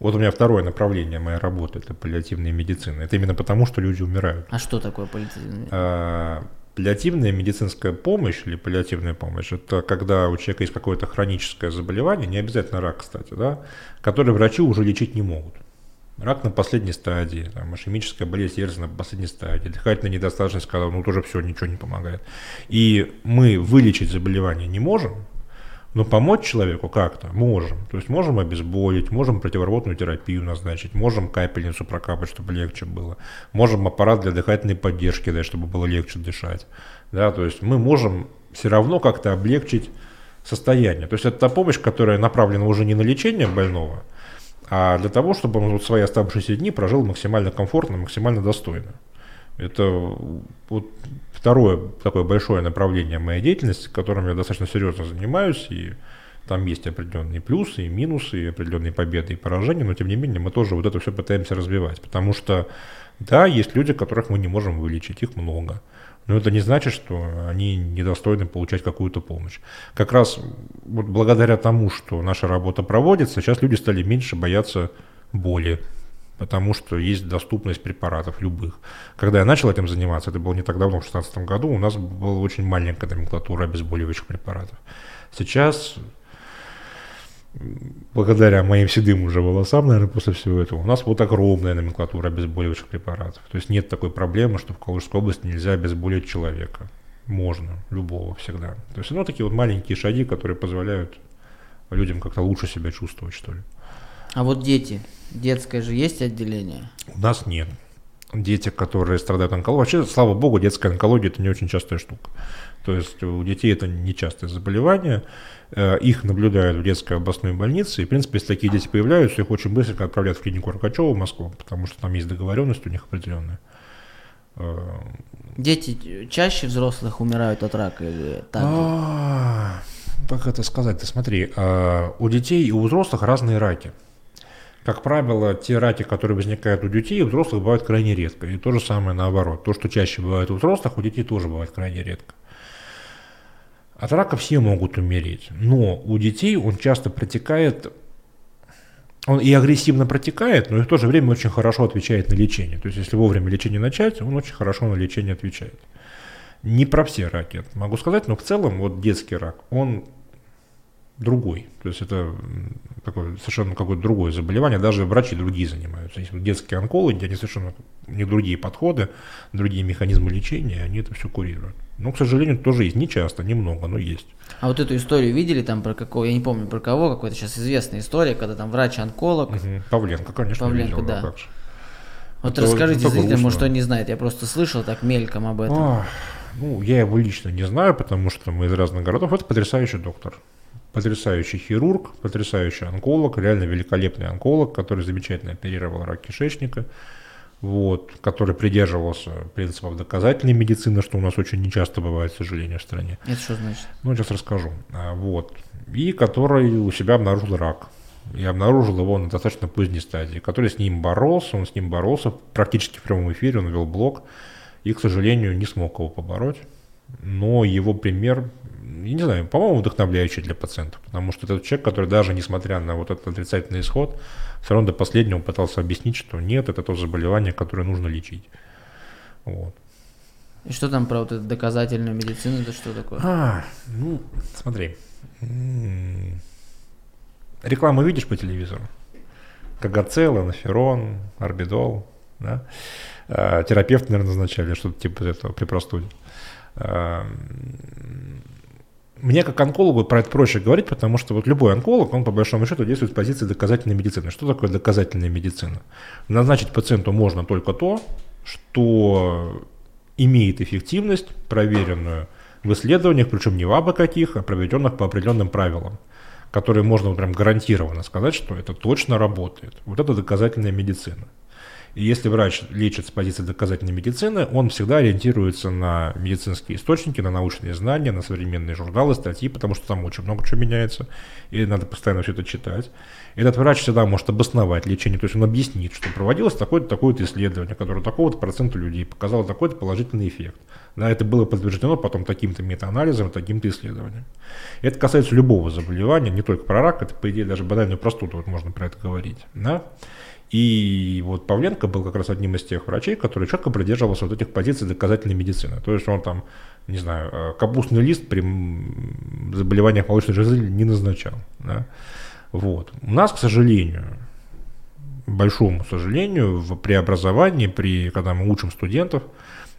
Вот у меня второе направление моей работы, это паллиативная медицина. Это именно потому, что люди умирают. А что такое паллиативная? Паллиативная медицинская помощь или паллиативная помощь – это когда у человека есть какое-то хроническое заболевание, не обязательно рак, кстати, да, которое врачи уже лечить не могут. Рак на последней стадии, там, ишемическая болезнь сердца на последней стадии, дыхательная недостаточность, когда ну, тоже все, ничего не помогает. И мы вылечить заболевание не можем, но помочь человеку как-то можем. То есть можем обезболить, можем противорвотную терапию назначить, можем капельницу прокапать, чтобы легче было. Можем аппарат для дыхательной поддержки дать, чтобы было легче дышать. Да, то есть мы можем все равно как-то облегчить состояние. То есть это та помощь, которая направлена уже не на лечение больного, а для того, чтобы он вот свои оставшиеся дни прожил максимально комфортно, максимально достойно. Это вот второе такое большое направление моей деятельности, которым я достаточно серьезно занимаюсь, и там есть определенные плюсы и минусы, и определенные победы и поражения, но тем не менее мы тоже вот это все пытаемся развивать, потому что, да, есть люди, которых мы не можем вылечить, их много. Но это не значит, что они недостойны получать какую-то помощь. Как раз вот благодаря тому, что наша работа проводится, сейчас люди стали меньше бояться боли, потому что есть доступность препаратов любых. Когда я начал этим заниматься, это было не так давно, в 2016 году, у нас была очень маленькая номенклатура обезболивающих препаратов. Сейчас, благодаря моим седым уже волосам, наверное, после всего этого, у нас вот огромная номенклатура обезболивающих препаратов. То есть нет такой проблемы, что в Калужской области нельзя обезболить человека. Можно, любого всегда. То есть, ну, такие вот маленькие шаги, которые позволяют людям как-то лучше себя чувствовать, что ли. А вот дети, детское же есть отделение? У нас нет. Дети, которые страдают онкологией, вообще, слава богу, детская онкология это не очень частая штука. То есть у детей это не частое заболевание, э, их наблюдают в детской областной больнице, и, в принципе, если такие дети появляются, их очень быстро отправляют в клинику Рокачева в Москву, потому что там есть договоренность у них определенная. Э, дети чаще взрослых умирают от рака или так? А, как это сказать? Ты смотри, а, у детей и у взрослых разные раки. Как правило, те раки, которые возникают у детей, у взрослых бывают крайне редко. И то же самое наоборот. То, что чаще бывает у взрослых, у детей тоже бывает крайне редко. От рака все могут умереть, но у детей он часто протекает, он и агрессивно протекает, но и в то же время очень хорошо отвечает на лечение. То есть, если вовремя лечение начать, он очень хорошо на лечение отвечает. Не про все раки могу сказать, но в целом вот детский рак, он другой. То есть это такое совершенно какое-то другое заболевание, даже врачи другие занимаются. Есть детские онкологи, они совершенно у них другие подходы, другие механизмы лечения, они это все курируют. Но, к сожалению, тоже есть. Не часто, немного, но есть. А вот эту историю видели там про какого, я не помню про кого, какая-то сейчас известная история, когда там врач-онколог. Угу. Павленко, конечно, Павленко, видел, да. Вот это расскажите зрителям, может, кто не знает, я просто слышал так мельком об этом. Ох, ну, я его лично не знаю, потому что мы из разных городов. Это потрясающий доктор потрясающий хирург, потрясающий онколог, реально великолепный онколог, который замечательно оперировал рак кишечника, вот, который придерживался принципов доказательной медицины, что у нас очень нечасто бывает, к сожалению, в стране. Это что значит? Ну, сейчас расскажу. А, вот. И который у себя обнаружил рак. И обнаружил его на достаточно поздней стадии, который с ним боролся, он с ним боролся практически в прямом эфире, он вел блог, и, к сожалению, не смог его побороть. Но его пример я не знаю, по-моему, вдохновляющий для пациентов, потому что это человек, который даже несмотря на вот этот отрицательный исход, все равно до последнего пытался объяснить, что нет, это то заболевание, которое нужно лечить. Вот. И что там про вот эту доказательную медицину, это что такое? А, ну, смотри. Рекламу видишь по телевизору? Кагацел, анаферон, орбидол, да? А, терапевт, наверное, назначали что-то типа этого при простуде. Мне как онкологу про это проще говорить, потому что вот любой онколог, он по большому счету действует с позиции доказательной медицины. Что такое доказательная медицина? Назначить пациенту можно только то, что имеет эффективность, проверенную в исследованиях, причем не в абы каких, а проведенных по определенным правилам, которые можно прям гарантированно сказать, что это точно работает. Вот это доказательная медицина. И если врач лечит с позиции доказательной медицины, он всегда ориентируется на медицинские источники, на научные знания, на современные журналы, статьи, потому что там очень много чего меняется, и надо постоянно все это читать. Этот врач всегда может обосновать лечение, то есть он объяснит, что проводилось такое-то такое исследование, которое такого-то процента людей показало такой-то положительный эффект. Да, это было подтверждено потом таким-то метаанализом, таким-то исследованием. Это касается любого заболевания, не только про рак, это, по идее, даже банальную простуду, вот можно про это говорить. Да? И вот Павленко был как раз одним из тех врачей, который четко придерживался вот этих позиций доказательной медицины. То есть он там, не знаю, э, капустный лист при заболеваниях молочной железы не назначал. Да? Вот. У нас, к сожалению, большому сожалению, в преобразовании, при, когда мы учим студентов,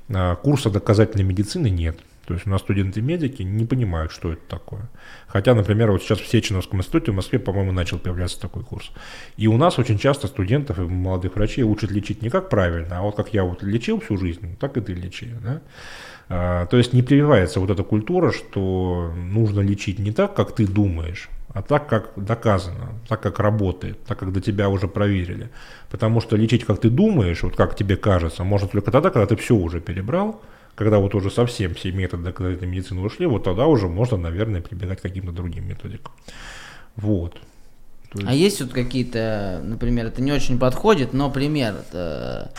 э, курса доказательной медицины нет. То есть у нас студенты-медики не понимают, что это такое. Хотя, например, вот сейчас в Сеченовском институте в Москве, по-моему, начал появляться такой курс. И у нас очень часто студентов и молодых врачей учат лечить не как правильно, а вот как я вот лечил всю жизнь, так и ты лечи. Да? А, то есть не прививается вот эта культура, что нужно лечить не так, как ты думаешь, а так, как доказано, так, как работает, так, как до тебя уже проверили. Потому что лечить, как ты думаешь, вот как тебе кажется, можно только тогда, когда ты все уже перебрал, когда вот уже совсем все методы доказательной медицины ушли, вот тогда уже можно, наверное, прибегать к каким-то другим методикам. Вот. Есть... А есть вот какие-то, например, это не очень подходит, но пример, это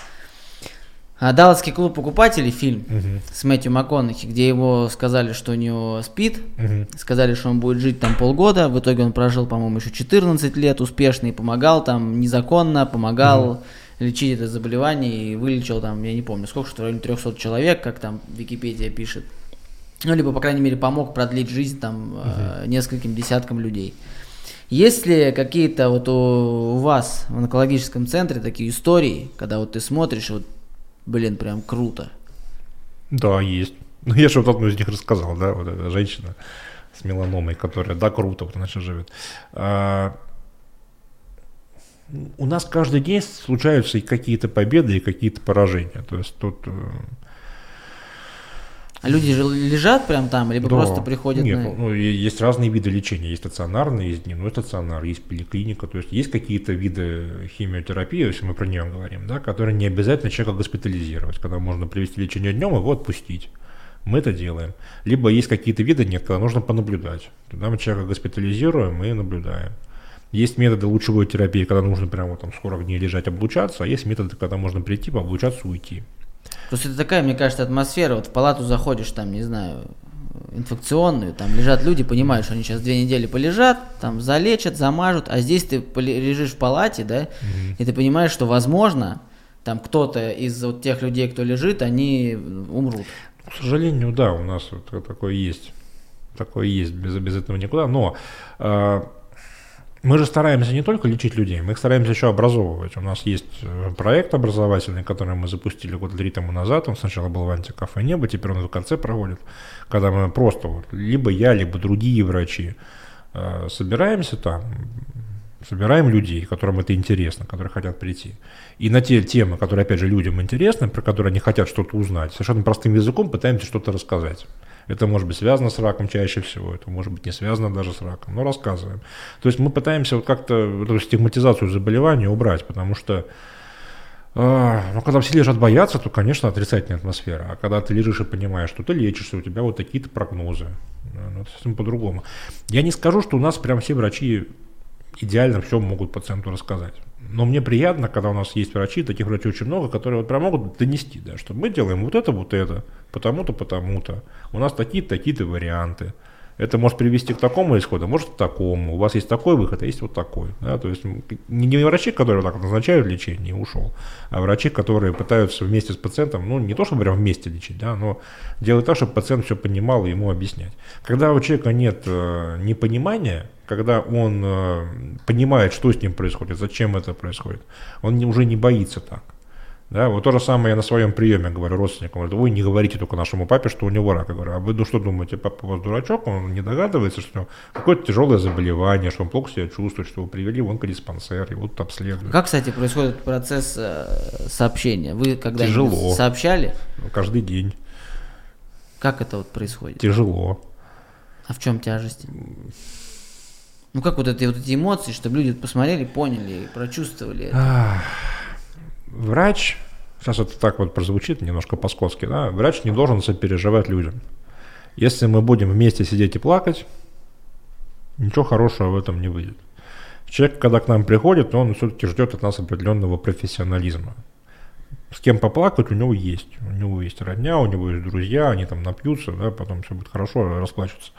а, Далласский клуб покупателей фильм угу. с Мэтью МакКонахи, где его сказали, что у него спит, угу. сказали, что он будет жить там полгода, в итоге он прожил, по-моему, еще 14 лет успешно и помогал там незаконно, помогал угу лечить это заболевание и вылечил там, я не помню, сколько, что в районе 300 человек, как там Википедия пишет. Ну, либо, по крайней мере, помог продлить жизнь там угу. э, нескольким десяткам людей. Есть ли какие-то вот у, у вас в онкологическом центре такие истории, когда вот ты смотришь, вот, блин, прям круто? Да, есть. Ну, я же вот одну из них рассказал, да, вот эта женщина с меланомой, которая, да, круто, вот она сейчас живет. А, у нас каждый день случаются и какие-то победы, и какие-то поражения. То есть тут... А люди же лежат прям там, либо да. просто приходят Нет, на... ну, есть разные виды лечения. Есть стационарный, есть дневной стационар, есть поликлиника. То есть есть какие-то виды химиотерапии, если мы про нее говорим, да, которые не обязательно человека госпитализировать, когда можно привести лечение днем и его отпустить. Мы это делаем. Либо есть какие-то виды, нет, когда нужно понаблюдать. Тогда мы человека госпитализируем и наблюдаем. Есть методы лучевой терапии, когда нужно прямо там 40 дней лежать, облучаться, а есть методы, когда можно прийти, облучаться, уйти. Просто это такая, мне кажется, атмосфера. Вот в палату заходишь, там, не знаю, инфекционную, там лежат люди, понимают, что они сейчас две недели полежат, там залечат, замажут, а здесь ты лежишь в палате, да, mm и ты понимаешь, что возможно, там кто-то из вот тех людей, кто лежит, они умрут. К сожалению, да, у нас вот такое есть. Такое есть, без, без этого никуда. Но э, мы же стараемся не только лечить людей, мы их стараемся еще образовывать. У нас есть э, проект образовательный, который мы запустили года три тому назад. Он сначала был в антикафе «Небо», теперь он в конце проводит, когда мы просто, вот, либо я, либо другие врачи, э, собираемся там, собираем людей, которым это интересно, которые хотят прийти. И на те темы, которые, опять же, людям интересны, про которые они хотят что-то узнать, совершенно простым языком пытаемся что-то рассказать. Это может быть связано с раком чаще всего, это может быть не связано даже с раком, но рассказываем. То есть мы пытаемся вот как-то эту стигматизацию заболевания убрать, потому что а, ну, когда все лежат бояться, то, конечно, отрицательная атмосфера. А когда ты лежишь и понимаешь, что ты лечишься, у тебя вот такие-то прогнозы, ну, это совсем по-другому. Я не скажу, что у нас прям все врачи идеально все могут пациенту рассказать. Но мне приятно, когда у нас есть врачи, таких врачей очень много, которые вот прям могут донести, да, что мы делаем вот это, вот это, потому-то, потому-то. У нас такие-то, такие-то варианты. Это может привести к такому исходу, может к такому. У вас есть такой выход, а есть вот такой. Да? То есть не, врачи, которые так назначают лечение и ушел, а врачи, которые пытаются вместе с пациентом, ну не то чтобы прям вместе лечить, да, но делать так, чтобы пациент все понимал и ему объяснять. Когда у человека нет э, непонимания, когда он э, понимает, что с ним происходит, зачем это происходит, он не, уже не боится так. Да, вот то же самое я на своем приеме говорю родственникам, говорю, вы не говорите только нашему папе, что у него рак. Я говорю, а вы ну что думаете, папа у вас дурачок, он не догадывается, что у него какое-то тяжелое заболевание, что он плохо себя чувствует, что его привели в онкодиспансер, и вот обследуют. Как, кстати, происходит процесс э, сообщения? Вы когда Тяжело. сообщали? Каждый день. Как это вот происходит? Тяжело. А в чем тяжесть? Ну как вот эти вот эти эмоции, чтобы люди посмотрели, поняли, прочувствовали это? Врач, сейчас это так вот прозвучит немножко по-скотски, да, врач не должен сопереживать людям. Если мы будем вместе сидеть и плакать, ничего хорошего в этом не выйдет. Человек, когда к нам приходит, он все-таки ждет от нас определенного профессионализма. С кем поплакать у него есть. У него есть родня, у него есть друзья, они там напьются, да, потом все будет хорошо, расплачутся.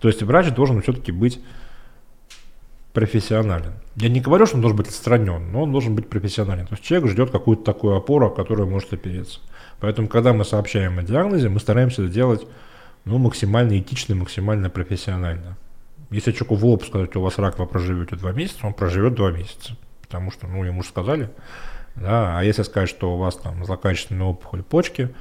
То есть врач должен все-таки быть профессионален. Я не говорю, что он должен быть отстранен, но он должен быть профессионален. То есть человек ждет какую-то такую опору, которую может опереться. Поэтому, когда мы сообщаем о диагнозе, мы стараемся это делать ну, максимально этично максимально профессионально. Если человеку в лоб сказать, у вас рак, вы проживете два месяца, он проживет два месяца. Потому что, ну, ему же сказали. Да, а если сказать, что у вас там злокачественная опухоль почки,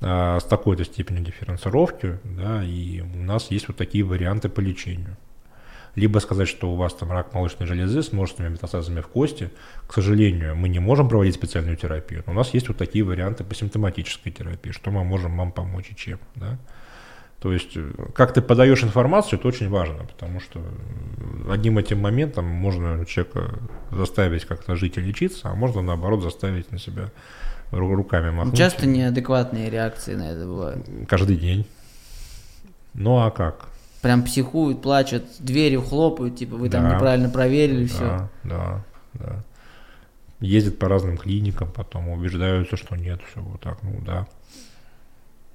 а, с такой-то степенью дифференцировки, да, и у нас есть вот такие варианты по лечению либо сказать, что у вас там рак молочной железы с множественными метастазами в кости. К сожалению, мы не можем проводить специальную терапию, но у нас есть вот такие варианты по симптоматической терапии, что мы можем вам помочь и чем. Да? То есть, э, как ты подаешь информацию, это очень важно, потому что одним этим моментом можно человека заставить как-то жить и лечиться, а можно наоборот заставить на себя руками махнуть. Часто неадекватные реакции на это бывают. Каждый день. Ну а как? Прям психуют, плачут, дверью хлопают, типа вы там неправильно проверили да, все. Да, да. Ездят по разным клиникам, потом убеждаются, что нет, все вот так, ну да.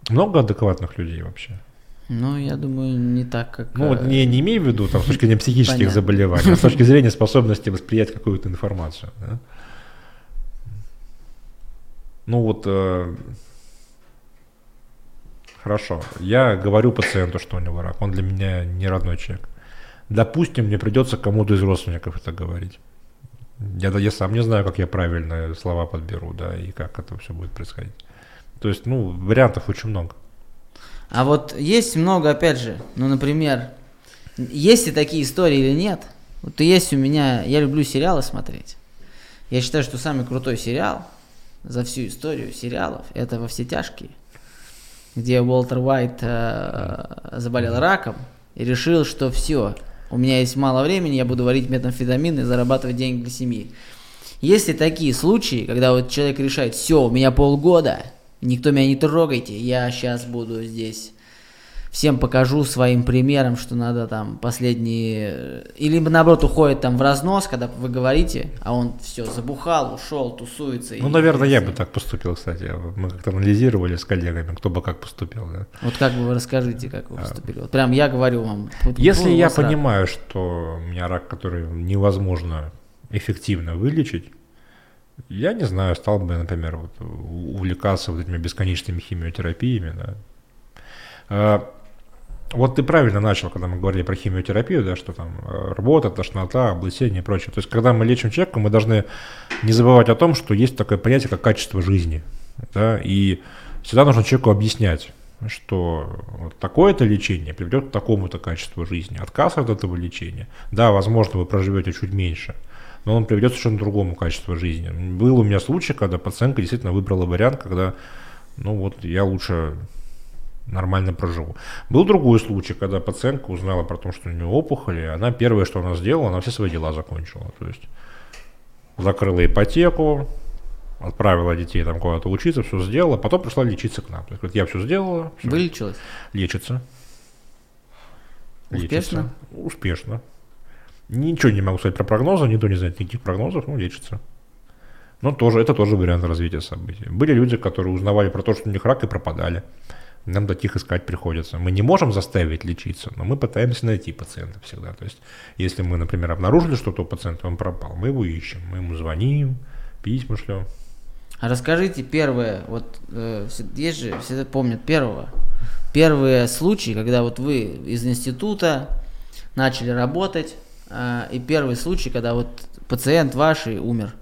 Много адекватных людей вообще. Ну, я думаю, не так, как... Ну, вот не, не имею в виду там, с точки зрения психических заболеваний, а с точки зрения способности восприять какую-то информацию. Да? Ну вот э, Хорошо. Я говорю пациенту, что у него рак. Он для меня не родной человек. Допустим, мне придется кому-то из родственников это говорить. Я, я сам не знаю, как я правильно слова подберу, да, и как это все будет происходить. То есть, ну, вариантов очень много. А вот есть много, опять же, ну, например, есть ли такие истории или нет? Вот есть у меня, я люблю сериалы смотреть. Я считаю, что самый крутой сериал за всю историю сериалов это «Во все тяжкие» где Уолтер Уайт э, заболел раком и решил, что все, у меня есть мало времени, я буду варить метамфетамин и зарабатывать деньги для семьи. Если такие случаи, когда вот человек решает, все, у меня полгода, никто меня не трогайте, я сейчас буду здесь всем покажу своим примером, что надо там последние... Или наоборот уходит там в разнос, когда вы говорите, а он все, забухал, ушел, тусуется. Ну, и, наверное, я бы так поступил, кстати. Мы как-то анализировали с коллегами, кто бы как поступил. Да? Вот как бы вы расскажите, как вы а. поступили. Вот прям я говорю вам. Если я понимаю, рак. что у меня рак, который невозможно эффективно вылечить, я не знаю, стал бы, например, вот, увлекаться вот этими бесконечными химиотерапиями, да. Вот ты правильно начал, когда мы говорили про химиотерапию, да, что там э, работа, тошнота, облысение и прочее. То есть, когда мы лечим человека, мы должны не забывать о том, что есть такое понятие, как качество жизни. Да, и всегда нужно человеку объяснять, что вот такое-то лечение приведет к такому-то качеству жизни. Отказ от этого лечения, да, возможно, вы проживете чуть меньше, но он приведет к совершенно другому качеству жизни. Был у меня случай, когда пациентка действительно выбрала вариант, когда, ну вот, я лучше нормально проживу. Был другой случай, когда пациентка узнала про то, что у нее опухоли, и она первое, что она сделала, она все свои дела закончила. То есть закрыла ипотеку, отправила детей там куда-то учиться, все сделала, потом пришла лечиться к нам. То есть, говорит, я все сделала. Все. Вылечилась? Лечится. Успешно? Лечится. Успешно. Ничего не могу сказать про прогнозы, никто не знает никаких прогнозов, но лечится. Но тоже, это тоже вариант развития событий. Были люди, которые узнавали про то, что у них рак и пропадали нам таких искать приходится. Мы не можем заставить лечиться, но мы пытаемся найти пациента всегда. То есть, если мы, например, обнаружили, что у пациента он пропал, мы его ищем, мы ему звоним, письма шлем. А расскажите первое, вот э, есть же, все помнят первого, первые случаи, когда вот вы из института начали работать, э, и первый случай, когда вот пациент ваш и умер.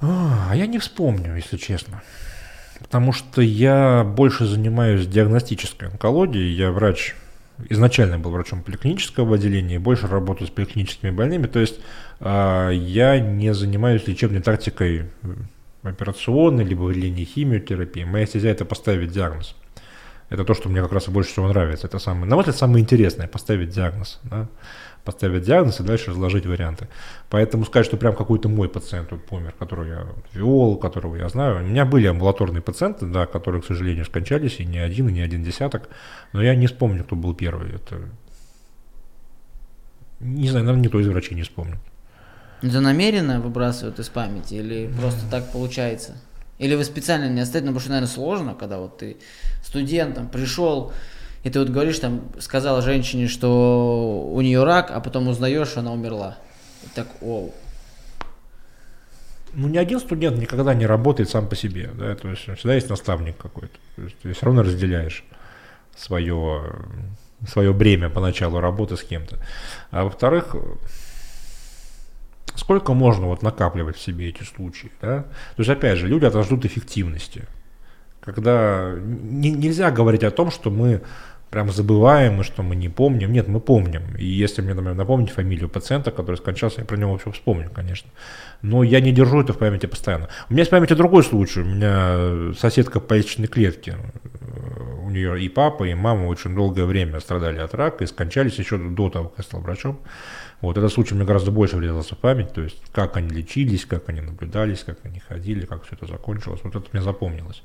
А я не вспомню, если честно. Потому что я больше занимаюсь диагностической онкологией. Я врач, изначально был врачом поликлинического отделения, больше работаю с поликлиническими больными. То есть э, я не занимаюсь лечебной тактикой операционной, либо линии химиотерапии. Моя стезя это поставить диагноз. Это то, что мне как раз больше всего нравится. Это самое, на мой взгляд, самое интересное, поставить диагноз. Да? Поставить диагноз и дальше разложить варианты. Поэтому сказать, что прям какой-то мой пациент вот помер, которого я вел, которого я знаю. У меня были амбулаторные пациенты, да, которые, к сожалению, скончались, и не один, и не один десяток. Но я не вспомню, кто был первый. Это... Не знаю, наверное, никто из врачей не вспомнит. Это намеренно выбрасывают из памяти или просто так получается? Или вы специально не оставите, ну, потому что, наверное, сложно, когда вот ты студентом пришел, и ты вот говоришь, там, сказала женщине, что у нее рак, а потом узнаешь, что она умерла. И так, о. Ну, ни один студент никогда не работает сам по себе, да, то есть всегда есть наставник какой-то, то есть ты все равно разделяешь свое, свое бремя по началу работы с кем-то. А во-вторых, сколько можно вот накапливать в себе эти случаи, да? То есть, опять же, люди ждут эффективности. Когда не, нельзя говорить о том, что мы прям забываем, и что мы не помним. Нет, мы помним. И если мне, например, напомнить фамилию пациента, который скончался, я про него все вспомню, конечно. Но я не держу это в памяти постоянно. У меня есть в памяти другой случай. У меня соседка по яичной клетке. У нее и папа, и мама очень долгое время страдали от рака и скончались еще до того, как я стал врачом. Вот этот случай мне гораздо больше врезался в память, то есть как они лечились, как они наблюдались, как они ходили, как все это закончилось. Вот это мне запомнилось.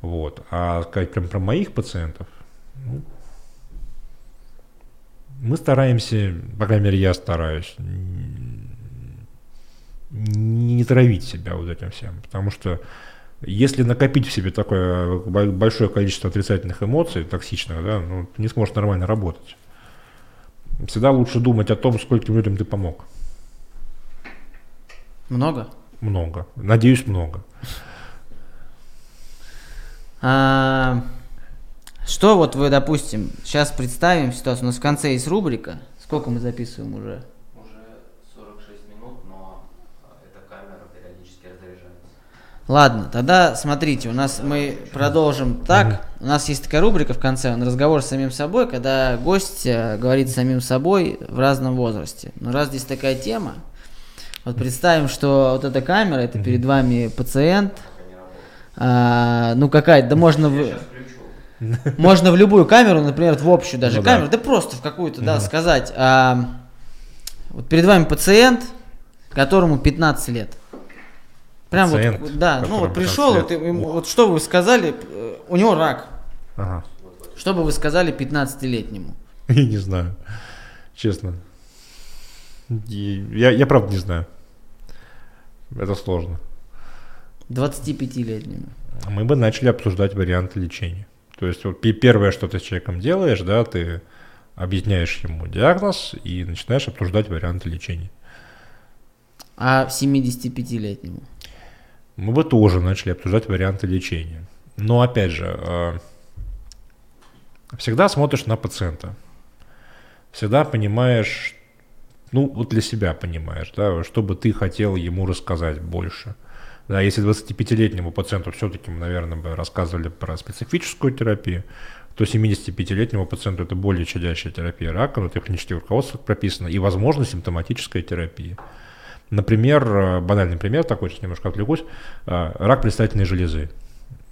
Вот. А сказать прям про моих пациентов, мы стараемся, по крайней мере, я стараюсь, не травить себя вот этим всем, потому что если накопить в себе такое большое количество отрицательных эмоций, токсичных, да, ну, ты не сможешь нормально работать. Всегда лучше думать о том, скольким людям ты помог. Много? Много. Надеюсь, много. А, что вот вы, допустим, сейчас представим ситуацию, у нас в конце есть рубрика. Сколько мы записываем уже? Уже 46 минут, но а, эта камера периодически разряжается. Ладно, тогда смотрите, у нас мы продолжим так. У нас есть такая рубрика в конце, он разговор с самим собой, когда гость э, говорит с самим собой в разном возрасте. Но раз здесь такая тема, вот представим, что вот эта камера, это перед вами пациент, а, ну какая-то, да можно... В... Можно в любую камеру, например, в общую даже ну, камеру, да. да просто в какую-то, да, сказать. А, вот перед вами пациент, которому 15 лет. Прям пациент, вот, да, ну вот пришел, вот, ему, вот что вы сказали, у него рак. Ага. Что бы вы сказали 15-летнему? Я не знаю, честно. Я, я правда не знаю. Это сложно. 25-летнему. Мы бы начали обсуждать варианты лечения. То есть вот первое, что ты с человеком делаешь, да, ты объясняешь ему диагноз и начинаешь обсуждать варианты лечения. А 75-летнему? Мы бы тоже начали обсуждать варианты лечения. Но опять же, а, всегда смотришь на пациента. Всегда понимаешь, ну вот для себя понимаешь, да, что бы ты хотел ему рассказать больше. Да, если 25-летнему пациенту все-таки мы, наверное, бы рассказывали про специфическую терапию, то 75-летнему пациенту это более щадящая терапия рака, но это в руководствах прописано, и, возможно, симптоматическая терапия. Например, э, банальный пример такой, сейчас немножко отвлекусь, э, рак предстательной железы.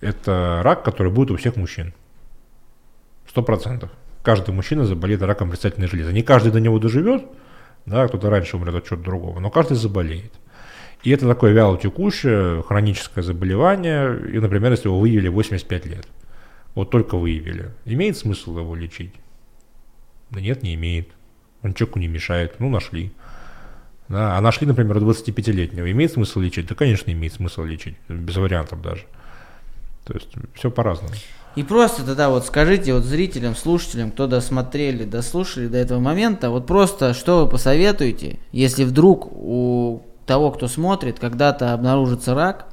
Это рак, который будет у всех мужчин. Сто процентов. Каждый мужчина заболеет раком предстательной железы. Не каждый до него доживет, да, кто-то раньше умрет от чего-то другого, но каждый заболеет. И это такое вяло текущее хроническое заболевание, и, например, если его выявили 85 лет, вот только выявили, имеет смысл его лечить? Да нет, не имеет. Он человеку не мешает, ну нашли. Да, а нашли, например, 25-летнего. Имеет смысл лечить? Да, конечно, имеет смысл лечить, без вариантов даже. То есть все по-разному. И просто тогда вот скажите вот зрителям, слушателям, кто досмотрели, дослушали до этого момента, вот просто что вы посоветуете, если вдруг у того, кто смотрит, когда-то обнаружится рак,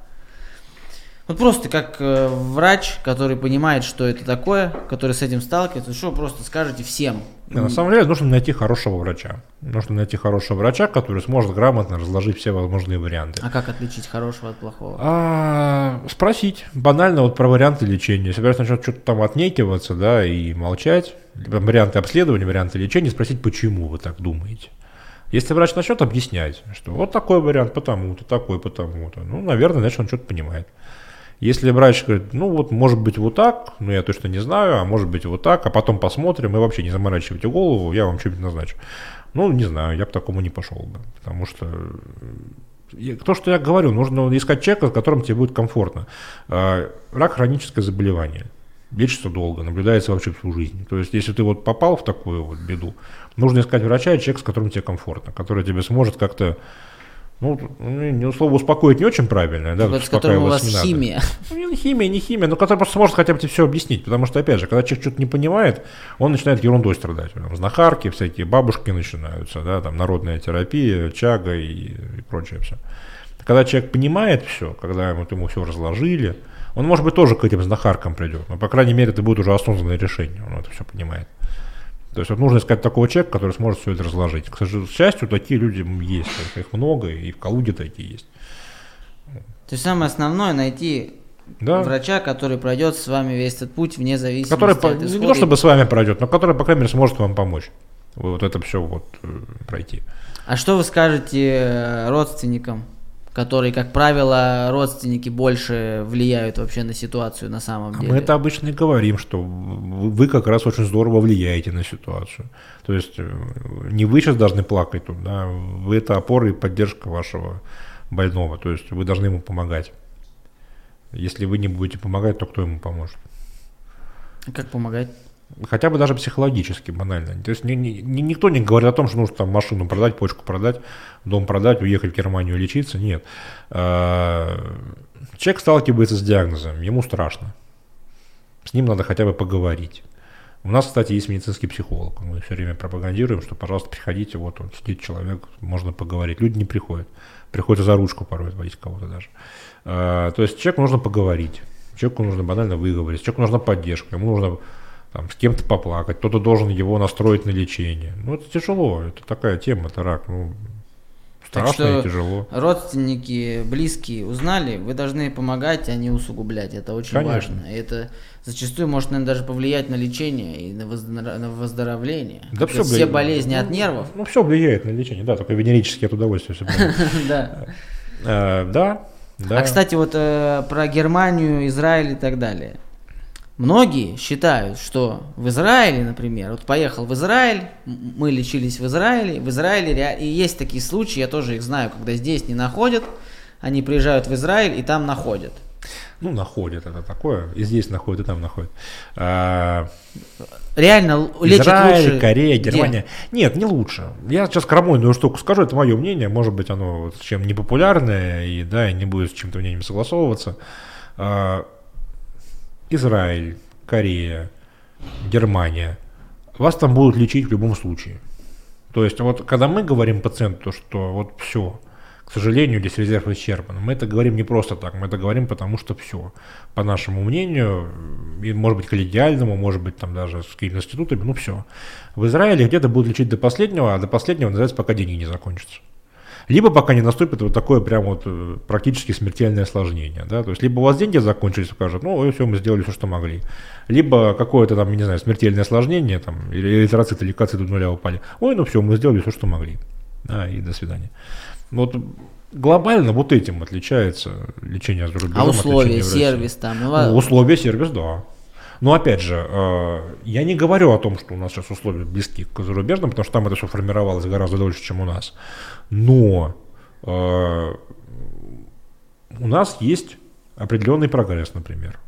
вот просто как э, врач, который понимает, что это такое, который с этим сталкивается, что просто скажете всем? Да, на самом деле нужно найти хорошего врача. Нужно найти хорошего врача, который сможет грамотно разложить все возможные варианты. А как отличить хорошего от плохого? А, спросить банально вот про варианты лечения. Если врач начнет что-то там отнекиваться, да, и молчать, варианты обследования, варианты лечения, спросить, почему вы так думаете. Если врач начнет объяснять, что вот такой вариант потому-то, такой потому-то, ну, наверное, значит, он что-то понимает. Если врач говорит, ну вот может быть вот так, но я точно не знаю, а может быть вот так, а потом посмотрим, и вообще не заморачивайте голову, я вам что-нибудь назначу. Ну, не знаю, я бы такому не пошел бы, потому что то, что я говорю, нужно искать человека, с которым тебе будет комфортно. А, рак хроническое заболевание. Лечится долго, наблюдается вообще всю жизнь. То есть, если ты вот попал в такую вот беду, нужно искать врача и человека, с которым тебе комфортно, который тебе сможет как-то ну, не слово успокоить не очень правильно, да, с которым у вас химия. Ну, не химия, не химия, но который просто сможет хотя бы тебе все объяснить, потому что, опять же, когда человек что-то не понимает, он начинает ерундой страдать. Там, знахарки, всякие бабушки начинаются, да, там, народная терапия, чага и, и прочее все. Когда человек понимает все, когда ему, ему все разложили, он, может быть, тоже к этим знахаркам придет, но, по крайней мере, это будет уже осознанное решение, он это все понимает. То есть вот нужно искать такого человека, который сможет все это разложить. К счастью, такие люди есть, их много, и в Калуге такие есть. То есть самое основное найти да. врача, который пройдет с вами весь этот путь вне зависимости который, от исхода. Не то чтобы с вами пройдет, но который, по крайней мере, сможет вам помочь. Вот это все вот э, пройти. А что вы скажете э, родственникам? Которые, как правило, родственники больше влияют вообще на ситуацию на самом деле. Мы это обычно и говорим, что вы как раз очень здорово влияете на ситуацию. То есть э, не вы сейчас должны плакать тут, да, вы это опора и поддержка вашего больного, то есть вы должны ему помогать. Если вы не будете помогать, то кто ему поможет? Как помогать? Хотя бы даже психологически, банально. То есть ни, ни, никто не говорит о том, что нужно там машину продать, почку продать, дом продать, уехать в Германию лечиться. Нет. А, человек сталкивается с диагнозом, ему страшно. С ним надо хотя бы поговорить. У нас, кстати, есть медицинский психолог. Мы все время пропагандируем, что, пожалуйста, приходите, вот он сидит человек, можно поговорить. Люди не приходят. Приходят за ручку порой водить кого-то даже. А, то есть человеку нужно поговорить. Человеку нужно банально выговорить. Человеку нужна поддержка. Ему нужно там, с кем-то поплакать, кто-то должен его настроить на лечение. Ну, это тяжело, это такая тема, это рак, ну, страшно так что и тяжело. Родственники, близкие узнали, вы должны помогать, а не усугублять, это очень Конечно. важно. И это зачастую может, наверное, даже повлиять на лечение и на, выздоровление. Да все, все болезни ну, от нервов. Ну, все влияет на лечение, да, только венерически от удовольствия все Да. Э, да, да. А, кстати, вот э, про Германию, Израиль и так далее – Многие считают, что в Израиле, например, вот поехал в Израиль, мы лечились в Израиле, в Израиле и есть такие случаи, я тоже их знаю, когда здесь не находят, они приезжают в Израиль и там находят. Ну, находят, это такое, и здесь находят, и там находят. А... Реально лечат Израиль, лучше? Корея, Германия. Где? Нет, не лучше. Я сейчас крамольную штуку скажу, это мое мнение, может быть, оно вот чем непопулярное, и да, и не будет с чем-то мнением согласовываться. Израиль, Корея, Германия, вас там будут лечить в любом случае. То есть вот когда мы говорим пациенту, что вот все, к сожалению, здесь резерв исчерпан, мы это говорим не просто так, мы это говорим потому что все, по нашему мнению, и может быть коллегиальному, может быть там даже с какими-то институтами, ну все. В Израиле где-то будут лечить до последнего, а до последнего называется, пока деньги не закончатся либо пока не наступит вот такое прям вот э, практически смертельное осложнение, да, то есть либо у вас деньги закончились, скажут, ну, и все, мы сделали все, что могли, либо какое-то там, не знаю, смертельное осложнение, там, или эритроциты, или кацеты до нуля упали, ой, ну все, мы сделали все, что могли, да, и до свидания. Вот глобально вот этим отличается лечение за рубежом. А условия, сервис там? Ну, условия, сервис, да. Но опять же, э, я не говорю о том, что у нас сейчас условия близки к зарубежным, потому что там это все формировалось гораздо дольше, чем у нас. Но э, у нас есть определенный прогресс, например.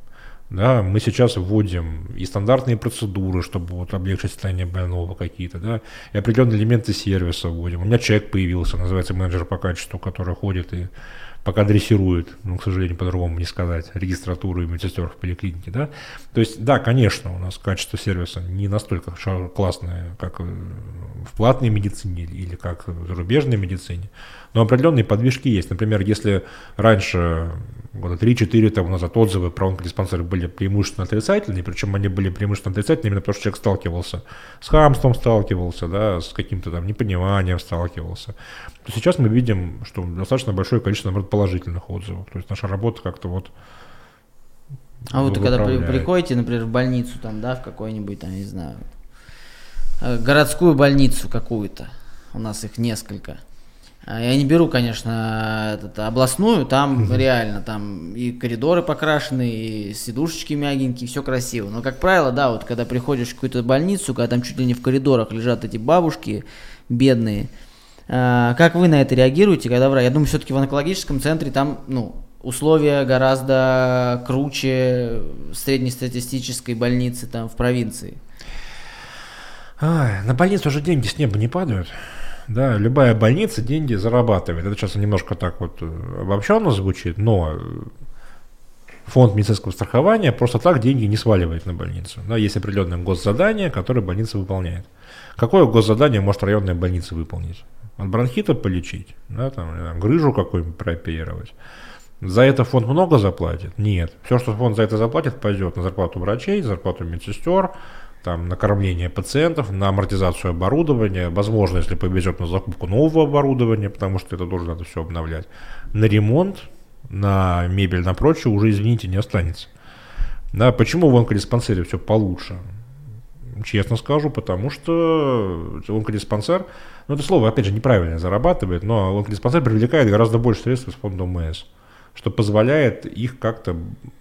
Да, мы сейчас вводим и стандартные процедуры, чтобы вот облегчить состояние больного какие-то, да, и определенные элементы сервиса вводим. У меня человек появился, называется менеджер по качеству, который ходит и пока дрессирует, ну, к сожалению, по-другому не сказать, регистратуру и медсестер в поликлинике, да. То есть, да, конечно, у нас качество сервиса не настолько классное, как в платной медицине или как в зарубежной медицине, но определенные подвижки есть. Например, если раньше, года 3-4 тому назад, отзывы про онкодиспансеры были преимущественно отрицательные, причем они были преимущественно отрицательными именно потому, что человек сталкивался с хамством, сталкивался, да, с каким-то там непониманием сталкивался, то сейчас мы видим, что достаточно большое количество, наоборот, положительных отзывов. То есть наша работа как-то вот а вот когда при, приходите, например, в больницу, там, да, в какой-нибудь, там, не знаю, э, городскую больницу какую-то, у нас их несколько, я не беру, конечно, этот, областную, там угу. реально, там и коридоры покрашены, и сидушечки мягенькие, все красиво. Но, как правило, да, вот когда приходишь в какую-то больницу, когда там чуть ли не в коридорах лежат эти бабушки бедные, а, как вы на это реагируете, когда врач? Я думаю, все-таки в онкологическом центре там, ну, условия гораздо круче среднестатистической больницы там в провинции. А, на больницу уже деньги с неба не падают. Да, любая больница деньги зарабатывает. Это сейчас немножко так вот э, обобщенно звучит, но фонд медицинского страхования просто так деньги не сваливает на больницу. Да, есть определенное госзадание, которое больница выполняет. Какое госзадание может районная больница выполнить? От бронхита полечить, да, там, там, грыжу какую-нибудь прооперировать. За это фонд много заплатит? Нет. Все, что фонд за это заплатит, пойдет на зарплату врачей, зарплату медсестер, там, на кормление пациентов, на амортизацию оборудования, возможно, если повезет на закупку нового оборудования, потому что это тоже надо все обновлять, на ремонт, на мебель, на прочее уже, извините, не останется. Да, почему в онкодиспансере все получше? Честно скажу, потому что онкодиспансер, ну это слово, опять же, неправильно зарабатывает, но онкодиспансер привлекает гораздо больше средств из фонда ОМС, что позволяет их как-то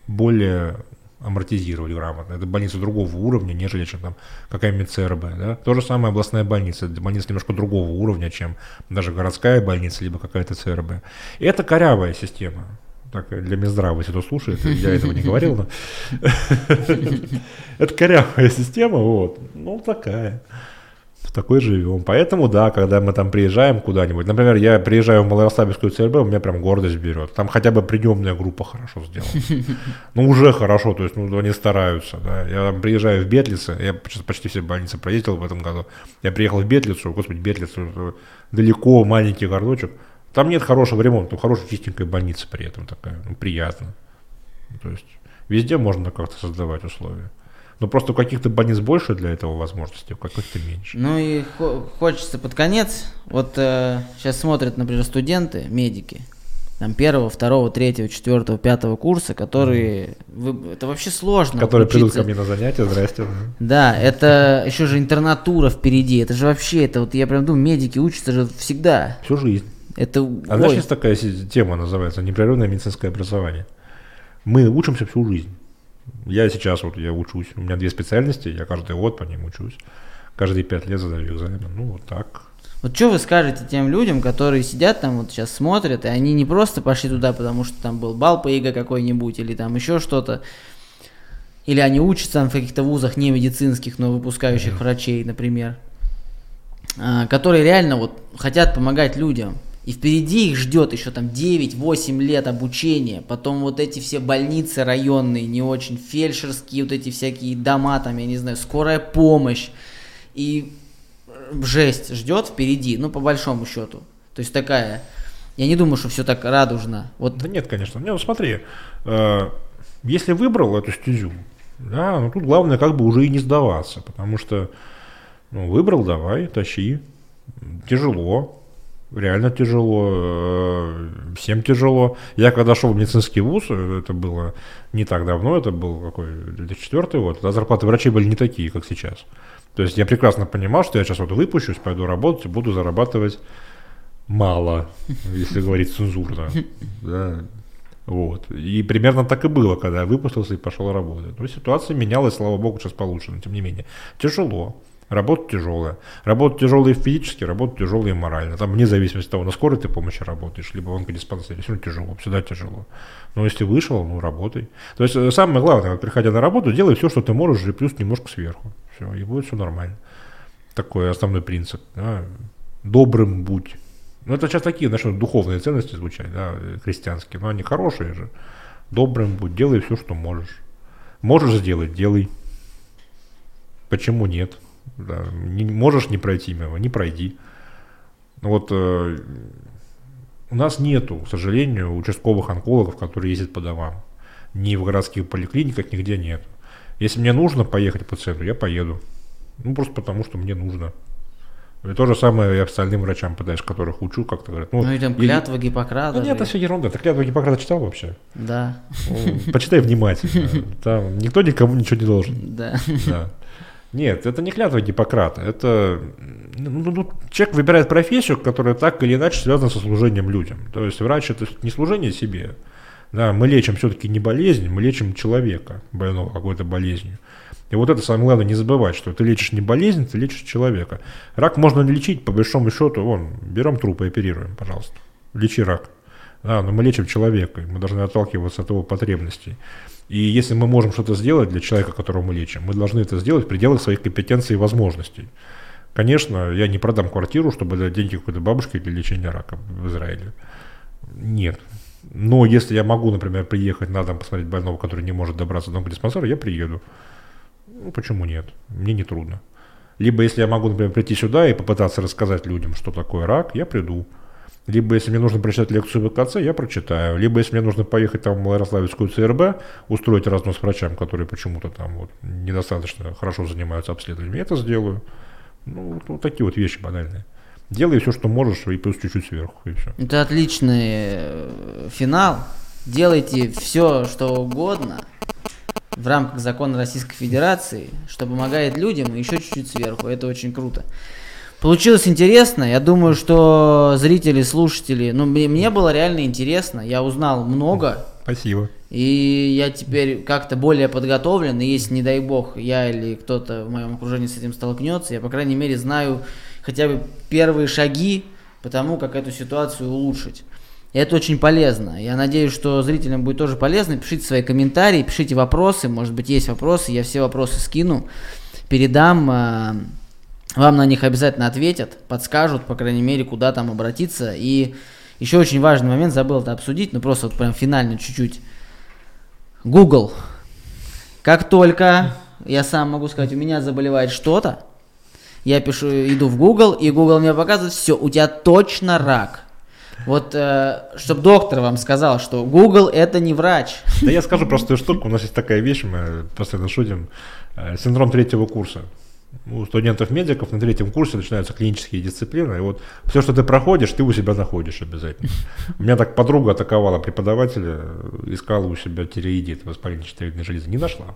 более амортизировать грамотно. Это больница другого уровня, нежели чем там какая-нибудь ЦРБ. Да? То же самое областная больница. Больница немножко другого уровня, чем даже городская больница, либо какая-то ЦРБ. И это корявая система. Так, для Минздрава, если кто слушает, я этого не говорил, но это корявая система, вот, ну такая в такой живем. Поэтому, да, когда мы там приезжаем куда-нибудь, например, я приезжаю в Малорославскую ЦРБ, у меня прям гордость берет. Там хотя бы приемная группа хорошо сделана. Ну, уже хорошо, то есть, ну, они стараются, да. Я там приезжаю в Бетлице, я сейчас почти все больницы проездил в этом году. Я приехал в Бетлицу, господи, Бетлицу, далеко, маленький городочек. Там нет хорошего ремонта, хорошая чистенькая больница при этом такая, ну, приятно. То есть, везде можно как-то создавать условия. Но просто у каких-то больниц больше для этого возможностей, у каких-то меньше. Ну и хо- хочется под конец, вот э, сейчас смотрят, например, студенты, медики, там первого, второго, третьего, четвертого, пятого курса, которые, вы, это вообще сложно. Которые придут ко мне на занятия, здрасте. Да, это еще же интернатура впереди, это же вообще, это вот я прям думаю, медики учатся же всегда. Всю жизнь. Это, а знаешь, есть такая тема называется, непрерывное медицинское образование. Мы учимся всю жизнь. Я сейчас вот я учусь, у меня две специальности, я каждый год по ним учусь. Каждые пять лет сдаю экзамен. Ну, вот так. Вот что вы скажете тем людям, которые сидят там, вот сейчас смотрят, и они не просто пошли туда, потому что там был балл по ЕГЭ какой-нибудь, или там еще что-то, или они учатся там в каких-то вузах не медицинских, но выпускающих mm-hmm. врачей, например, а, которые реально вот хотят помогать людям, и впереди их ждет еще там 9-8 лет обучения, потом вот эти все больницы районные, не очень фельдшерские, вот эти всякие дома, там, я не знаю, скорая помощь. И жесть ждет впереди, ну, по большому счету. То есть такая, я не думаю, что все так радужно. Вот. Да нет, конечно. Не, ну смотри, э, если выбрал эту стезю, да, ну тут главное как бы уже и не сдаваться, потому что ну, выбрал, давай, тащи. Тяжело, реально тяжело, э, всем тяжело. Я когда шел в медицинский вуз, э, это было не так давно, это был какой 2004 год, тогда зарплаты врачей были не такие, как сейчас. То есть я прекрасно понимал, что я сейчас вот выпущусь, пойду работать буду зарабатывать мало, если говорить цензурно. Да. Вот. И примерно так и было, когда я выпустился и пошел работать. Но ситуация менялась, слава богу, сейчас получше, но тем не менее. Тяжело. Работа тяжелая. Работа тяжелая физически, работа тяжелая и морально. Там вне зависимости от того, на скорой ты помощи работаешь, либо в онкодиспансере, все равно тяжело, всегда тяжело. Но если вышел, ну работай. То есть э, самое главное, приходя на работу, делай все, что ты можешь, и плюс немножко сверху. Все, и будет все нормально. Такой основной принцип. Да. Добрым будь Ну, это сейчас такие, наши духовные ценности звучат, да, христианские, но они хорошие же. Добрым будь, делай все, что можешь. Можешь сделать, делай. Почему нет? Да, не, можешь не пройти мимо, не пройди. Вот э, у нас нету, к сожалению, участковых онкологов, которые ездят по домам. Ни в городских поликлиниках, нигде нет. Если мне нужно поехать по центру, я поеду. Ну, просто потому, что мне нужно. И то же самое и остальным врачам пытаюсь, которых учу, как-то говорят. Ну, ну и там клятва или... Гиппократа. Ну, нет, это все ерунда. Ты клятву Гиппократа читал вообще? Да. Ну, почитай внимательно. Там никто никому ничего не должен. Да. да. Нет, это не клятва Гиппократа. Это ну, ну, ну, человек выбирает профессию, которая так или иначе связана со служением людям. То есть врач это не служение себе. Да, мы лечим все-таки не болезнь, мы лечим человека, больного какой-то болезнью. И вот это самое главное, не забывать, что ты лечишь не болезнь, ты лечишь человека. Рак можно лечить, по большому счету, вон, берем труп и оперируем, пожалуйста. Лечи рак. Да, но мы лечим человека, мы должны отталкиваться от его потребностей. И если мы можем что-то сделать для человека, которого мы лечим, мы должны это сделать в пределах своих компетенций и возможностей. Конечно, я не продам квартиру, чтобы дать деньги какой-то бабушке для лечения рака в Израиле. Нет. Но если я могу, например, приехать на дом посмотреть больного, который не может добраться до онкодиспансера, я приеду. Ну, почему нет? Мне не трудно. Либо если я могу, например, прийти сюда и попытаться рассказать людям, что такое рак, я приду. Либо если мне нужно прочитать лекцию в ВКЦ, я прочитаю. Либо если мне нужно поехать там в Малоярославецкую ЦРБ, устроить разнос врачам, которые почему-то там вот недостаточно хорошо занимаются обследованием, я это сделаю. Ну, вот такие вот вещи банальные. Делай все, что можешь, и плюс чуть-чуть сверху, и все. Это отличный э, финал. Делайте все, что угодно, в рамках закона Российской Федерации, что помогает людям, и еще чуть-чуть сверху. Это очень круто. Получилось интересно. Я думаю, что зрители, слушатели, ну, мне, мне было реально интересно. Я узнал много. Спасибо. И я теперь как-то более подготовлен. И если, не дай бог, я или кто-то в моем окружении с этим столкнется, я, по крайней мере, знаю хотя бы первые шаги по тому, как эту ситуацию улучшить. И это очень полезно. Я надеюсь, что зрителям будет тоже полезно. Пишите свои комментарии, пишите вопросы. Может быть, есть вопросы. Я все вопросы скину, передам. Вам на них обязательно ответят, подскажут, по крайней мере, куда там обратиться. И еще очень важный момент, забыл это обсудить, но просто вот прям финально чуть-чуть. Google. Как только я сам могу сказать, у меня заболевает что-то, я пишу, иду в Google, и Google мне показывает, все, у тебя точно рак. Вот, э, чтобы доктор вам сказал, что Google это не врач. Да я скажу простую штуку. У нас есть такая вещь, мы постоянно шутим. Э, синдром третьего курса. У студентов-медиков на третьем курсе начинаются клинические дисциплины. И вот все, что ты проходишь, ты у себя находишь обязательно. У меня так подруга атаковала преподавателя, искала у себя тиреидит, воспаление щитовидной железы. Не нашла.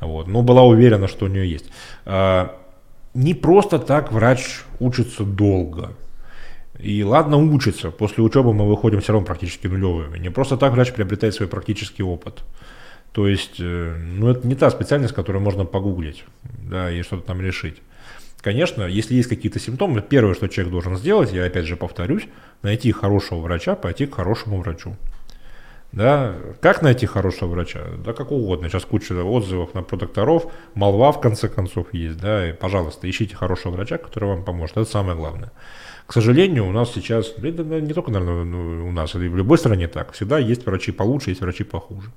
Вот. Но была уверена, что у нее есть. А, не просто так врач учится долго. И ладно учится, после учебы мы выходим все равно практически нулевыми. Не просто так врач приобретает свой практический опыт. То есть, э, ну это не та специальность, которую можно погуглить, да, и что-то там решить. Конечно, если есть какие-то симптомы, первое, что человек должен сделать, я опять же повторюсь, найти хорошего врача, пойти к хорошему врачу. Да, как найти хорошего врача? Да как угодно. Сейчас куча отзывов на докторов, молва в конце концов есть, да, и, пожалуйста, ищите хорошего врача, который вам поможет. Это самое главное. К сожалению, у нас сейчас, не только, наверное, у нас, и в любой стране так, всегда есть врачи получше, есть врачи похуже.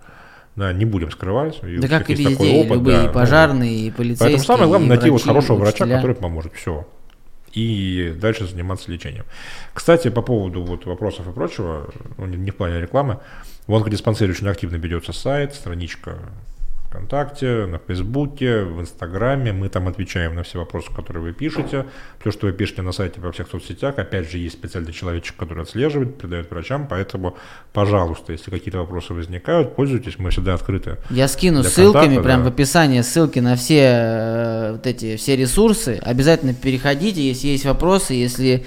Да, не будем скрывать. Да как и везде, опыт, любые да, пожарные, ну, и полицейские. Поэтому самое главное найти врачи, вот хорошего врача, который поможет. Все. И дальше заниматься лечением. Кстати, по поводу вот вопросов и прочего, ну, не в плане рекламы, в онкодиспансере очень активно ведется сайт, страничка ВКонтакте, на Фейсбуке, в Инстаграме. Мы там отвечаем на все вопросы, которые вы пишете. То, что вы пишете на сайте во всех соцсетях, опять же, есть специальный человечек, который отслеживает, передает врачам. Поэтому, пожалуйста, если какие-то вопросы возникают, пользуйтесь, мы всегда открыты. Я скину ссылками прям да. в описании ссылки на все э, вот эти все ресурсы. Обязательно переходите, если есть вопросы, если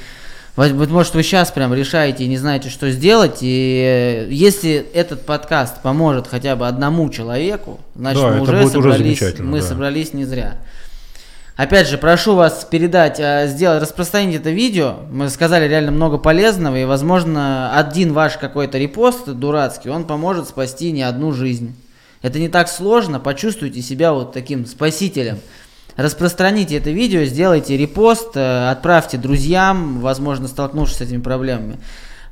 быть может, вы сейчас прям решаете и не знаете, что сделать, и э, если этот подкаст поможет хотя бы одному человеку, значит, да, мы уже собрались, уже мы да. собрались не зря. Опять же, прошу вас передать, э, сделать, распространить это видео. Мы сказали реально много полезного, и, возможно, один ваш какой-то репост дурацкий, он поможет спасти не одну жизнь. Это не так сложно, почувствуйте себя вот таким спасителем распространите это видео, сделайте репост, э, отправьте друзьям, возможно, столкнувшись с этими проблемами.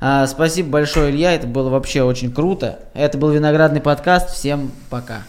А, спасибо большое, Илья, это было вообще очень круто. Это был Виноградный подкаст, всем пока.